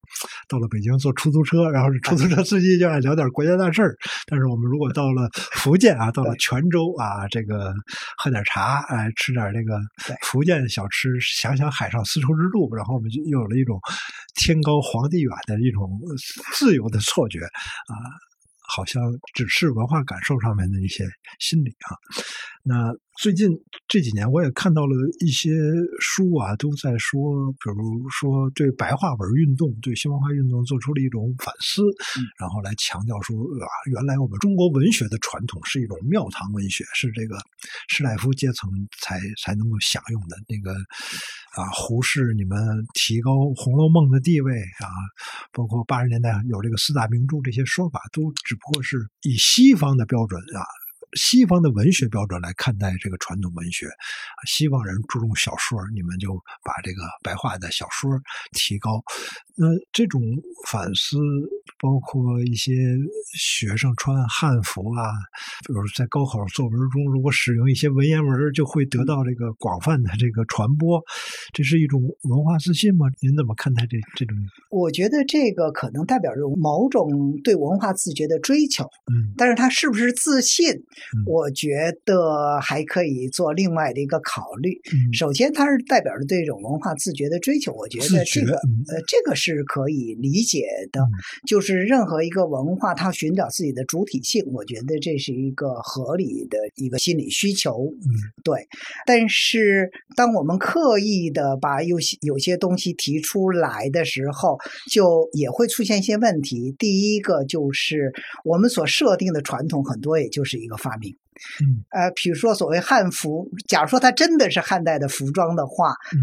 到了北京坐出租车，然后这出租车司机就爱聊点国家大事儿。但是我们如果到了福建啊，到了泉州啊，这个喝点茶，哎，吃点这个对福建小吃，想想海上丝绸之路，然后我们就又有了一种天高皇帝远的一种自由的错觉啊。好像只是文化感受上面的一些心理啊。那最近这几年，我也看到了一些书啊，都在说，比如说对白话文运动、对新文化运动做出了一种反思，嗯然后来强调说啊，原来我们中国文学的传统是一种庙堂文学，是这个士大夫阶层才才能够享用的那个啊，胡适你们提高《红楼梦》的地位啊，包括八十年代有这个四大名著这些说法，都只不过是以西方的标准啊。西方的文学标准来看待这个传统文学，啊西方人注重小说，你们就把这个白话的小说提高。那这种反思，包括一些学生穿汉服啊，比如在高考作文中，如果使用一些文言文，就会得到这个广泛的这个传播，这是一种文化自信吗？您怎么看待这这种？我觉得这个可能代表着某种对文化自觉的追求，嗯但是他是不是自信，嗯我觉得还可以做另外的一个考虑。嗯首先，它是代表着对一种文化自觉的追求，我觉得这个嗯呃，这个是可以理解的。嗯就是任何一个文化，它寻找自己的主体性，我觉得这是一个合理的一个心理需求。嗯对，但是当我们刻意的把有些有些东西提出来的时候，就也会出现一些问题。第一个就是我们所设定的传统，很多也就是一个发明。嗯呃，比如说所谓汉服，假如说它真的是汉代的服装的话，嗯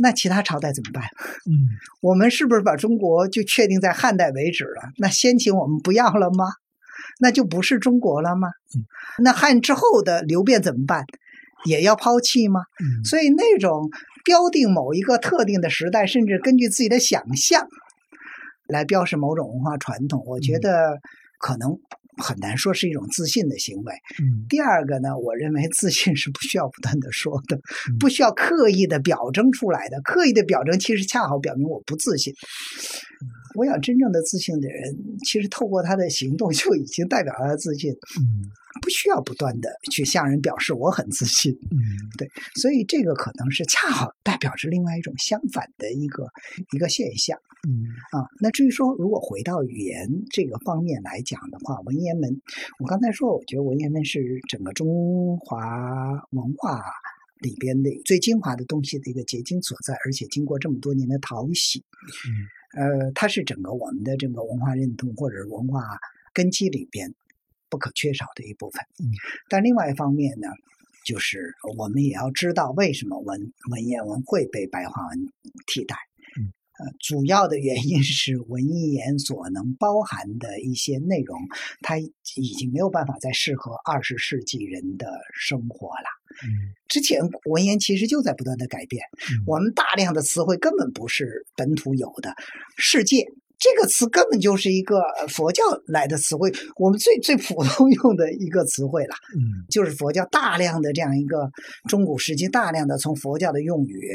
那其他朝代怎么办？嗯我们是不是把中国就确定在汉代为止了？那先秦我们不要了吗？那就不是中国了吗？嗯那汉之后的流变怎么办？也要抛弃吗？嗯所以那种标定某一个特定的时代，甚至根据自己的想象来标示某种文化传统，我觉嗯得可能很难说是一种自信的行为。嗯第二个呢，我认为自信是不需要不断的说的嗯，不需要刻意的表征出来的。刻意的表征其实恰好表明我不自信。我想，真正的自信的人，其实透过他的行动就已经代表了他自信，嗯不需要不断的去向人表示我很自信。嗯对所以这个可能是恰好代表着另外一种相反的一个一个现象嗯啊。那至于说，如果回到语言这个方面来讲的话，文言文，我刚才说，我觉得文言文是整个中华文化里边的最精华的东西的一个结晶所在，而且经过这么多年的淘洗，呃，它是整个我们的这个文化认同或者文化根基里边不可缺少的一部分。嗯，但另外一方面呢，就是我们也要知道为什么文文言文会被白话文替代。嗯。呃，主要的原因是文言所能包含的一些内容，它已经没有办法再适合二十世纪人的生活了。嗯之前文言其实就在不断的改变，嗯我们大量的词汇根本不是本土有的，世界。这个词根本就是一个佛教来的词汇，我们最最普通 用的一个词汇了，嗯就是佛教大量的这样一个中古时期大量的从佛教的用语，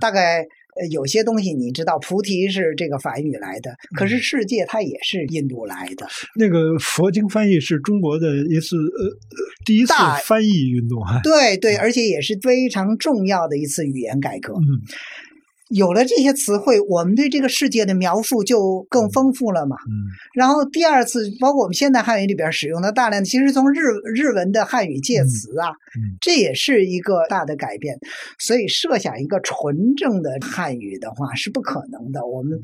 大概呃有些东西你知道，菩提是这个梵语来的，可是世界它也是印度来的，那个佛经翻译是中国的一次呃呃第一次翻译运动哈。对对，而且也是非常重要的一次语言改革。嗯有了这些词汇，我们对这个世界的描述就更丰富了嘛。嗯然后第二次，包括我们现代汉语里边使用的大量的，其实从日日文的汉语介词啊，嗯这也是一个大的改变。所以设想一个纯正的汉语的话是不可能的。我们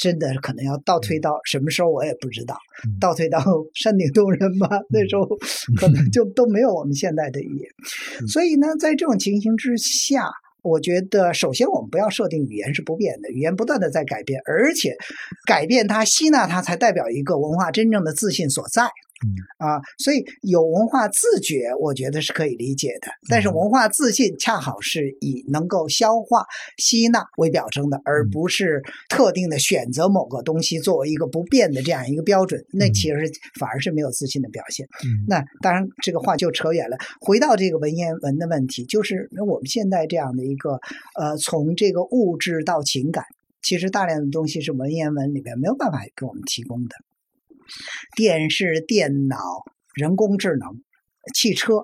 真的可能要倒推到什么时候，我也不知道。嗯倒退到 山顶洞人吧，那时候可能就都没有我们现在的语言。嗯所以呢，在这种情形之下。我觉得，首先我们不要设定语言是不变的，语言不断的在改变，而且改变它、吸纳它，才代表一个文化真正的自信所在。嗯啊，所以有文化自觉，我觉得是可以理解的。但是嗯文化自信恰好是以能够消化、吸纳为表征的，而嗯不是特定的选择某个东西作为一个不变的这样一个标准。那嗯其实反而是没有自信的表现。嗯那当然，这个话就扯远了。回到这个文言文的问题，就是我们现在这样的一个呃，从这个物质到情感，其实大量的东西是文言文里面没有办法给我们提供的。电视、电脑、人工智能、汽车，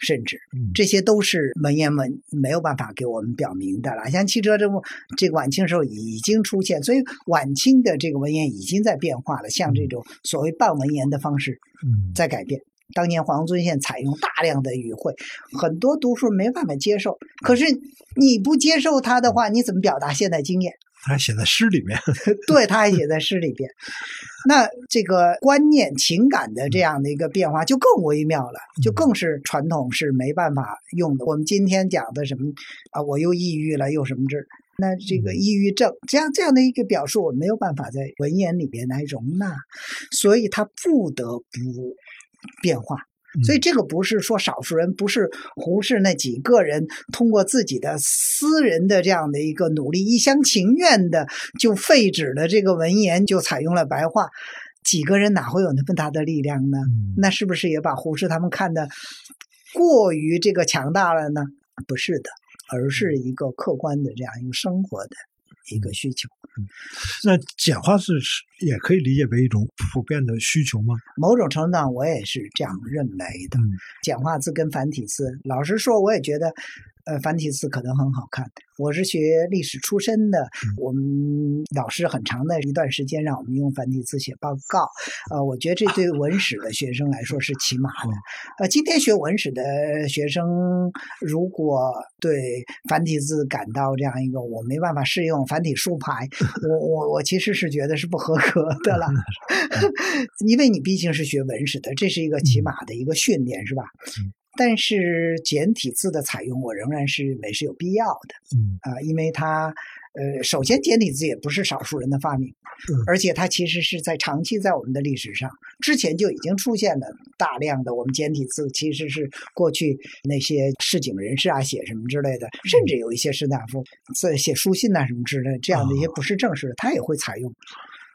甚至嗯这些都是文言文没有办法给我们表明的了。像汽车这么这个晚清时候已经出现，所以晚清的这个文言已经在变化了，像这种所谓半文言的方式嗯在改变。当年黄遵宪采用大量的语汇，很多读书人没办法接受。可是你不接受它的话，你怎么表达现代经验？他还写在诗里面。对，他还写在诗里边。那这个观念、情感的这样的一个变化就更微妙了，就更是传统是没办法用的。我们今天讲的什么啊，我又抑郁了，又什么这，那这个抑郁症这样这样的一个表述，我没有办法在文言里边来容纳，所以他不得不变化。所以这个不是说少数人，不是胡适那几个人通过自己的私人的这样的一个努力，一厢情愿的就废止了这个文言，就采用了白话。几个人哪会有那么大的力量呢？嗯那是不是也把胡适他们看得过于这个强大了呢？不是的，而是一个客观的这样一个生活的一个需求。那简化字是也可以理解为一种普遍的需求吗？某种程度上，我也是这样认为的。嗯简化字跟繁体字，老实说，我也觉得，呃，繁体字可能很好看。我是学历史出身的，我们老师很长的一段时间让我们用繁体字写报告，呃，我觉得这对文史的学生来说是起码的。呃，今天学文史的学生，如果对繁体字感到这样一个我没办法适用繁体书牌，我我我其实是觉得是不合格的了，因为你毕竟是学文史的，这是一个起码的一个训练，是吧？但是简体字的采用，我仍然是认为是有必要的嗯。啊、因为它，呃，首先简体字也不是少数人的发明，嗯而且它其实是在长期在我们的历史上之前就已经出现了大量的我们简体字，其实是过去那些市井人士啊写什么之类的，甚至有一些士大夫在写书信呐、什么之类的这样的一些不是正式的，他也会采用。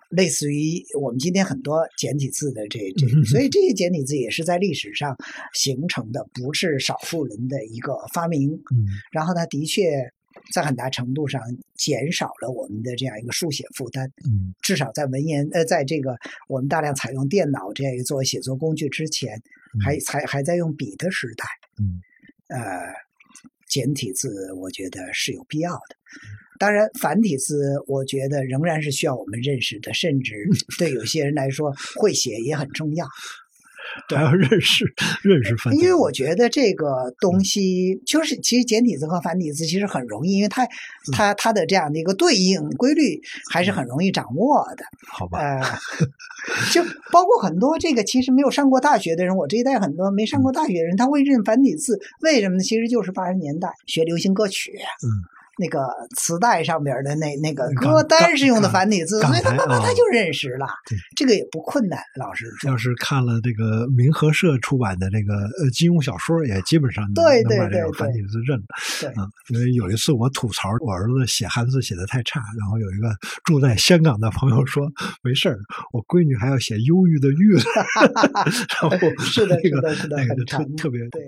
类似于我们今天很多简体字的这 这，所以这些简体字也是在历史上形成的，不是少数人的一个发明。嗯然后它的确在很大程度上减少了我们的这样一个书写负担，嗯至少在文言呃，在这个我们大量采用电脑这样一个作为写作工具之前，还还还在用笔的时代，嗯呃，简体字我觉得是有必要的。当然，繁体字我觉得仍然是需要我们认识的，甚至 对有些人来说，会写也很重要。还要认识认识繁体字，因为我觉得这个东西就是，其实简体字和繁体字其实很容易，因为它它它的这样的一个对应规律还是很容易掌握的。好吧，呃，就包括很多这个其实没有上过大学的人，我这一代很多没上过大学的人，他会认繁体字，为什么呢？其实就是八十年代学流行歌曲，嗯，那个磁带上边的那那个歌单是用的繁体字，所以他台啊慢慢他就认识了对，这个也不困难。老师说要，是看了这个明和社出版的这个呃金庸小说，也基本上能对把这种对繁体字认了。对啊，因为有一次我吐槽我儿子写汉字写的太差，然后有一个住在香港的朋友说没事儿，我闺女还要写忧郁的郁呢，然后是的那个是的是的那个就特特别对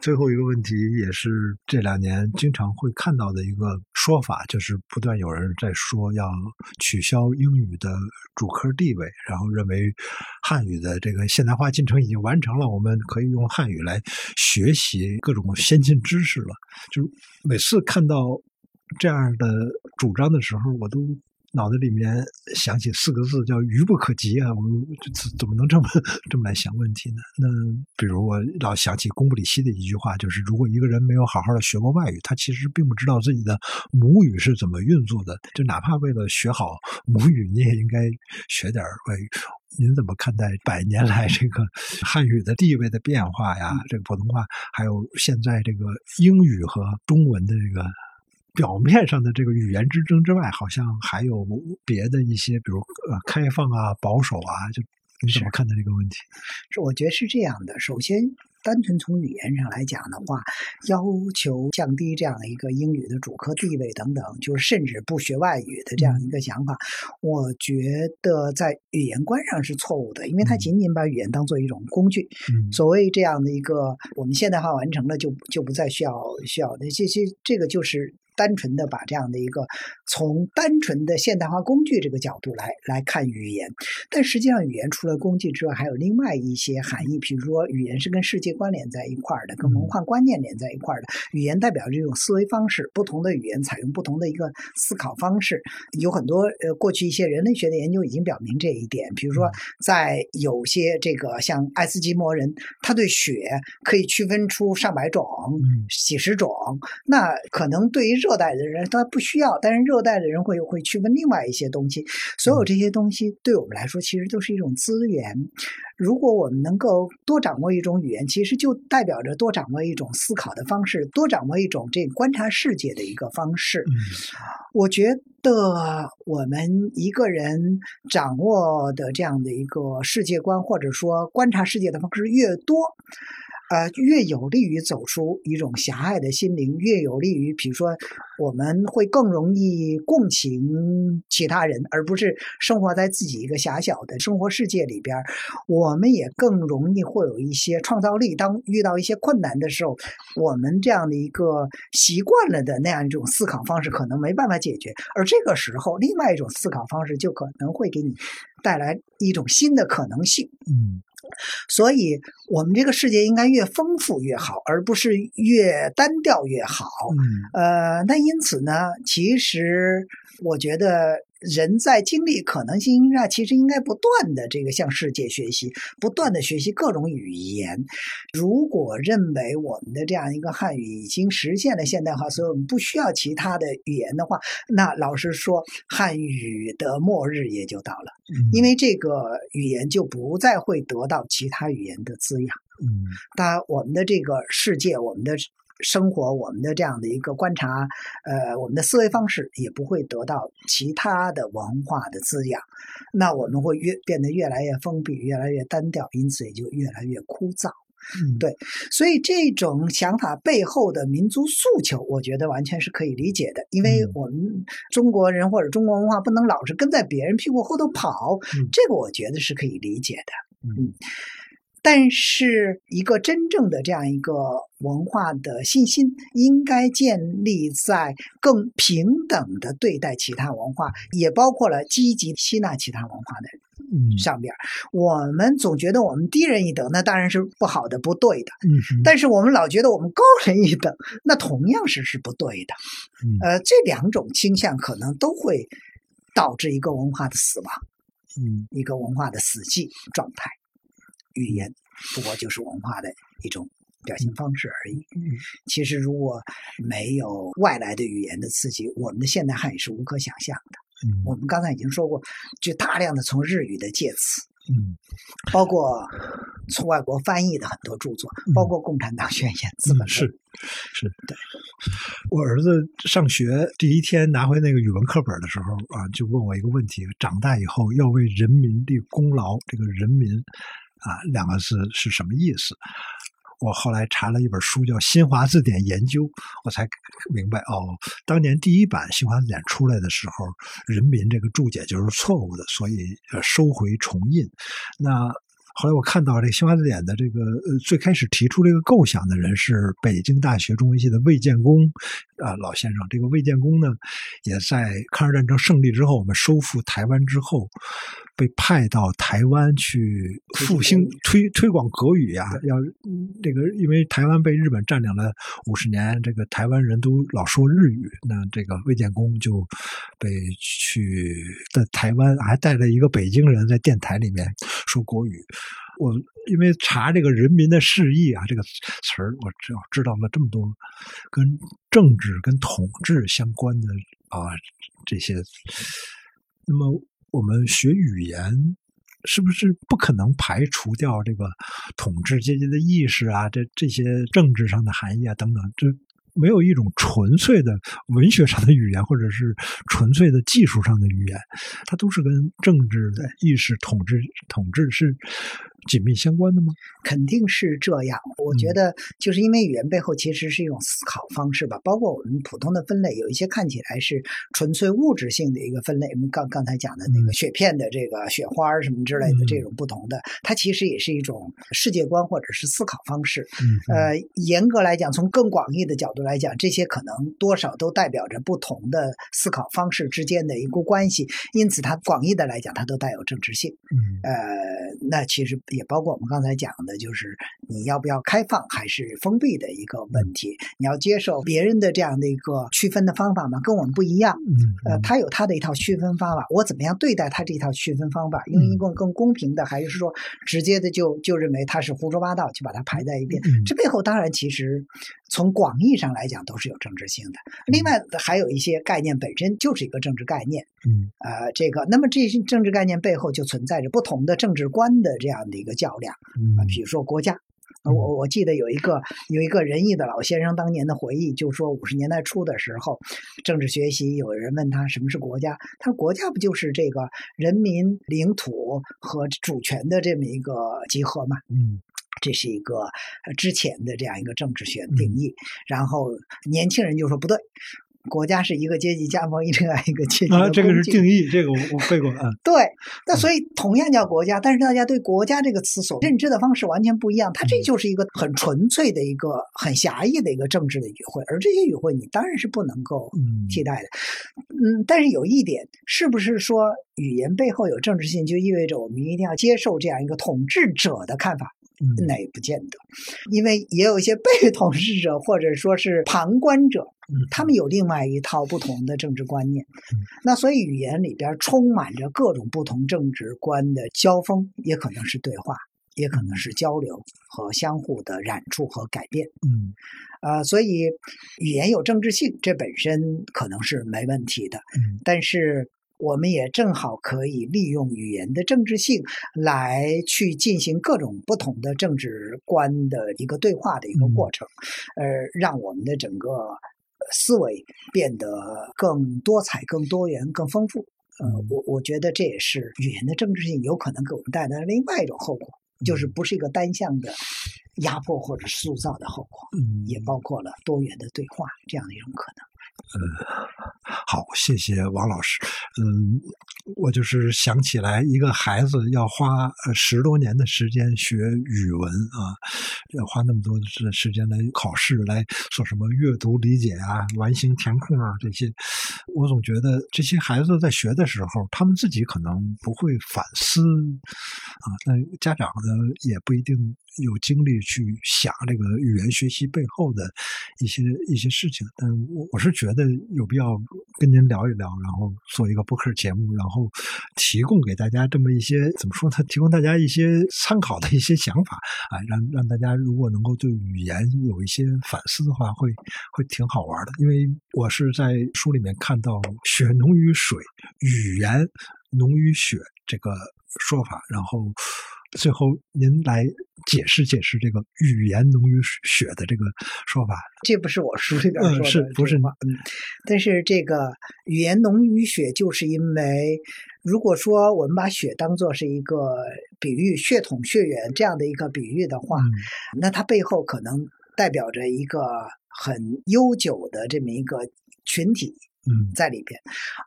最后一个问题也是这两年经常会看到的一个说法，就是不断有人在说要取消英语的主科地位，然后认为汉语的这个现代化进程已经完成了，我们可以用汉语来学习各种先进知识了。就每次看到这样的主张的时候，我都。脑子里面想起四个字叫“愚不可及”啊！我怎怎么能这么这么来想问题呢？那比如我老想起贡布里希的一句话，就是如果一个人没有好好的学过外语，他其实并不知道自己的母语是怎么运作的。就哪怕为了学好母语，你也应该学点外语。您怎么看待百年来这个汉语的地位的变化呀？这个普通话，还有现在这个英语和中文的这个？表面上的这个语言之争之外，好像还有别的一些，比如呃开放啊、保守啊，就你怎么看待这个问题？是我觉得是这样的。首先，单纯从语言上来讲的话，要求降低这样的一个英语的主科地位等等，就是甚至不学外语的这样一个想法，我觉得在语言观上是错误的，因为它仅仅把语言当做一种工具。所谓这样的一个我们现代化完成了，就就不再需要需要的这些，这个就是。单纯的把这样的一个从单纯的现代化工具这个角度来来看语言，但实际上语言除了工具之外，还有另外一些含义。比如说，语言是跟世界关联在一块儿的，跟文化观念连在一块儿的。语言代表这种思维方式，不同的语言采用不同的一个思考方式。有很多呃，过去一些人类学的研究已经表明这一点。比如说，在有些这个像爱斯基摩人，他对雪可以区分出上百种、几十种，那可能对于热带的人他不需要，但是热带的人会会区分另外一些东西。所有这些东西对我们来说，其实都是一种资源。如果我们能够多掌握一种语言，其实就代表着多掌握一种思考的方式，多掌握一种这观察世界的一个方式。我觉得我们一个人掌握的这样的一个世界观，或者说观察世界的方式越多。呃，越有利于走出一种狭隘的心灵，越有利于，比如说，我们会更容易共情其他人，而不是生活在自己一个狭小的生活世界里边。我们也更容易会有一些创造力。当遇到一些困难的时候，我们这样的一个习惯了的那样一种思考方式，可能没办法解决。而这个时候，另外一种思考方式就可能会给你带来一种新的可能性。嗯。所以，我们这个世界应该越丰富越好，而不是越单调越好。呃，那因此呢，其实我觉得。人在经历可能性上，其实应该不断的这个向世界学习，不断的学习各种语言。如果认为我们的这样一个汉语已经实现了现代化，所以我们不需要其他的语言的话，那老实说，汉语的末日也就到了，因为这个语言就不再会得到其他语言的滋养。嗯，当然，我们的这个世界，我们的。生活，我们的这样的一个观察，呃，我们的思维方式也不会得到其他的文化的滋养，那我们会越变得越来越封闭，越来越单调，因此也就越来越枯燥。嗯，对，所以这种想法背后的民族诉求，我觉得完全是可以理解的，因为我们中国人或者中国文化不能老是跟在别人屁股后头跑，这个我觉得是可以理解的。嗯。但是，一个真正的这样一个文化的信心，应该建立在更平等的对待其他文化，也包括了积极吸纳其他文化的上边。我们总觉得我们低人一等，那当然是不好的、不对的。但是我们老觉得我们高人一等，那同样是是不对的。呃，这两种倾向可能都会导致一个文化的死亡，嗯，一个文化的死寂状态。语言不过就是文化的一种表现方式而已。其实如果没有外来的语言的刺激，我们的现代汉语是无可想象的。我们刚才已经说过，就大量的从日语的介词，嗯，包括从外国翻译的很多著作，包括《共产党宣言》资本是是对。我儿子上学第一天拿回那个语文课本的时候啊，就问我一个问题：长大以后要为人民立功劳，这个人民。啊，两个字是什么意思？我后来查了一本书，叫《新华字典研究》，我才明白哦。当年第一版新华字典出来的时候，人民这个注解就是错误的，所以收回重印。那后来我看到这个新华字典的这个呃最开始提出这个构想的人是北京大学中文系的魏建功啊老先生。这个魏建功呢，也在抗日战争胜利之后，我们收复台湾之后，被派到台湾去复兴推推广国语呀。要这个，因为台湾被日本占领了五十年，这个台湾人都老说日语，那这个魏建功就被去在台湾还带了一个北京人在电台里面说国语。我因为查这个“人民的释义”啊这个词儿，我只要知道了这么多跟政治、跟统治相关的啊这些。那么我们学语言，是不是不可能排除掉这个统治阶级的意识啊？这这些政治上的含义啊等等，这。没有一种纯粹的文学上的语言，或者是纯粹的技术上的语言，它都是跟政治的意识、统治、统治是。紧密相关的吗？肯定是这样。我觉得，就是因为语言背后其实是一种思考方式吧。包括我们普通的分类，有一些看起来是纯粹物质性的一个分类。我们刚刚才讲的那个雪片的这个雪花什么之类的这种不同的，它其实也是一种世界观或者是思考方式。呃，严格来讲，从更广义的角度来讲，这些可能多少都代表着不同的思考方式之间的一个关系。因此，它广义的来讲，它都带有政治性。呃，那其实。也包括我们刚才讲的，就是你要不要开放还是封闭的一个问题。你要接受别人的这样的一个区分的方法吗？跟我们不一样。呃，他有他的一套区分方法，我怎么样对待他这一套区分方法？用一个更公平的，还是说直接的就就认为他是胡说八道，就把它排在一边？这背后当然其实从广义上来讲都是有政治性的。另外还有一些概念本身就是一个政治概念。嗯，呃，这个那么这些政治概念背后就存在着不同的政治观的这样的。一个较量啊，比如说国家，我我记得有一个有一个仁义的老先生当年的回忆，就说五十年代初的时候，政治学习有人问他什么是国家，他说国家不就是这个人民领土和主权的这么一个集合嘛？嗯，这是一个之前的这样一个政治学定义。然后年轻人就说不对。国家是一个阶级加盟另外 一个阶级啊，这个是定义，这个我我背过啊。对，那所以同样叫国家，但是大家对国家这个词所认知的方式完全不一样。它这就是一个很纯粹的一个很狭义的一个政治的语汇，而这些语汇你当然是不能够替代的。嗯，但是有一点，是不是说语言背后有政治性，就意味着我们一定要接受这样一个统治者的看法？那也不见得，因为也有一些被统治者或者说是旁观者，他们有另外一套不同的政治观念。那所以语言里边充满着各种不同政治观的交锋，也可能是对话，也可能是交流和相互的染触和改变。嗯，呃，所以语言有政治性，这本身可能是没问题的。嗯，但是。我们也正好可以利用语言的政治性来去进行各种不同的政治观的一个对话的一个过程，呃，让我们的整个思维变得更多彩、更多元、更丰富。呃，我我觉得这也是语言的政治性有可能给我们带来另外一种后果，就是不是一个单向的压迫或者塑造的后果，也包括了多元的对话这样的一种可能。呃，好，谢谢王老师。嗯，我就是想起来，一个孩子要花十多年的时间学语文啊，要花那么多的时间来考试，来做什么阅读理解啊、完形填空啊这些。我总觉得这些孩子在学的时候，他们自己可能不会反思啊，那家长呢也不一定。有精力去想这个语言学习背后的一些一些事情，但我我是觉觉得有必要跟您聊一聊，然后做一个播客节目，然后提供给大家这么一些怎么说呢？提供大家一些参考的一些想法啊，让让大家如果能够对语言有一些反思的话，会会挺好玩的。因为我是在书里面看到“血浓于水，语言浓于血”这个说法，然后。最后，您来解释解释这个“语言浓于血”的这个说法。这不是我书里边说的，是不是吗？嗯，但是这个“语言浓于血”，就是因为如果说我们把血当做是一个比喻，血统、血缘这样的一个比喻的话，那它背后可能代表着一个很悠久的这么一个群体。嗯。在里边，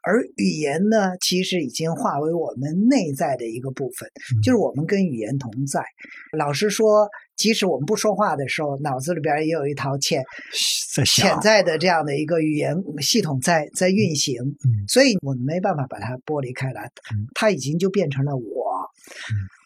而语言呢，其实已经化为我们内在的一个部分，嗯。就是我们跟语言同在。老实说，即使我们不说话的时候，脑子里边也有一套潜在潜在的这样的一个语言系统在在运行，嗯。所以我们没办法把它剥离开来嗯，它已经就变成了我。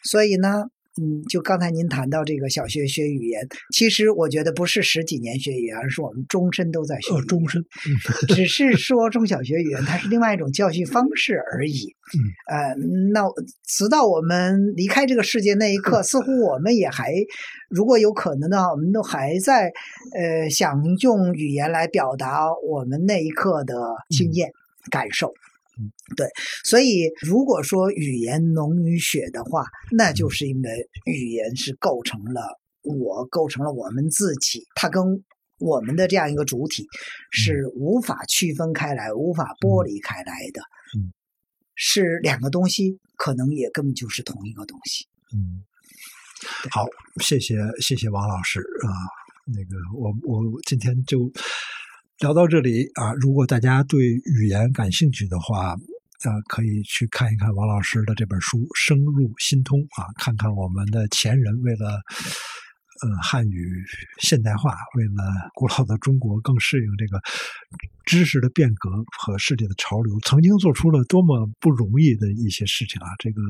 所以呢，嗯，就刚才您谈到这个小学学语言，其实我觉得不是十几年学语言，而是我们终身都在学语呃言。终身，嗯只是说中小学语言它是另外一种教学方式而已。嗯，呃，那直到我们离开这个世界那一刻，似乎我们也还，如果有可能的话，我们都还在呃想用语言来表达我们那一刻的经验、感受。嗯，对，所以如果说语言浓于血的话，那就是因为语言是构成了我，构成了我们自己，它跟我们的这样一个主体是无法区分开来、无法剥。离开来的。嗯，是两个东西，可能也根本就是同一个东西。嗯，好，谢谢谢谢王老师啊，那个我我今天就聊到这里啊。如果大家对语言感兴趣的话，呃，可以去看一看王老师的这本书《深入心通》啊，看看我们的前人为了。呃，汉语现代化，为了古老的中国更适应这个知识的变革和世界的潮流，曾经做出了多么不容易的一些事情啊！这个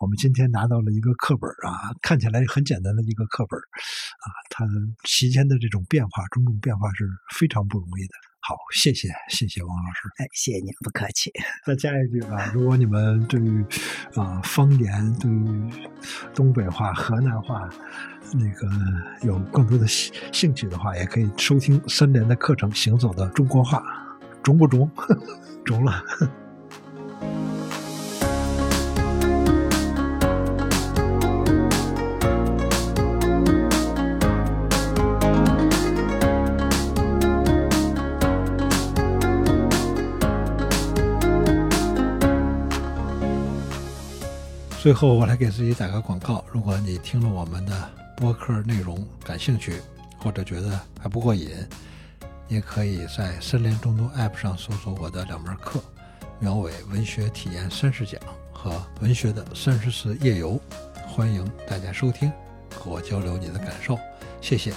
我们今天拿到了一个课本啊，看起来很简单的一个课本啊，它期间的这种变化，种种变化是非常不容易的。好，谢谢谢谢王老师。哎，谢谢您，不客气。再加一句吧，如果你们对于啊、方言、对于东北话、河南话那个有更多的兴兴趣的话，也可以收听三联的课程《行走的中国话》，中不中？中了。最后，我来给自己打个广告。如果你听了我们的播客内容感兴趣，或者觉得还不过瘾，也可以在三联中读 App 上搜索我的两门课《苗伟文学体验三十讲》和《文学的三十次夜游》，欢迎大家收听，和我交流你的感受。谢谢。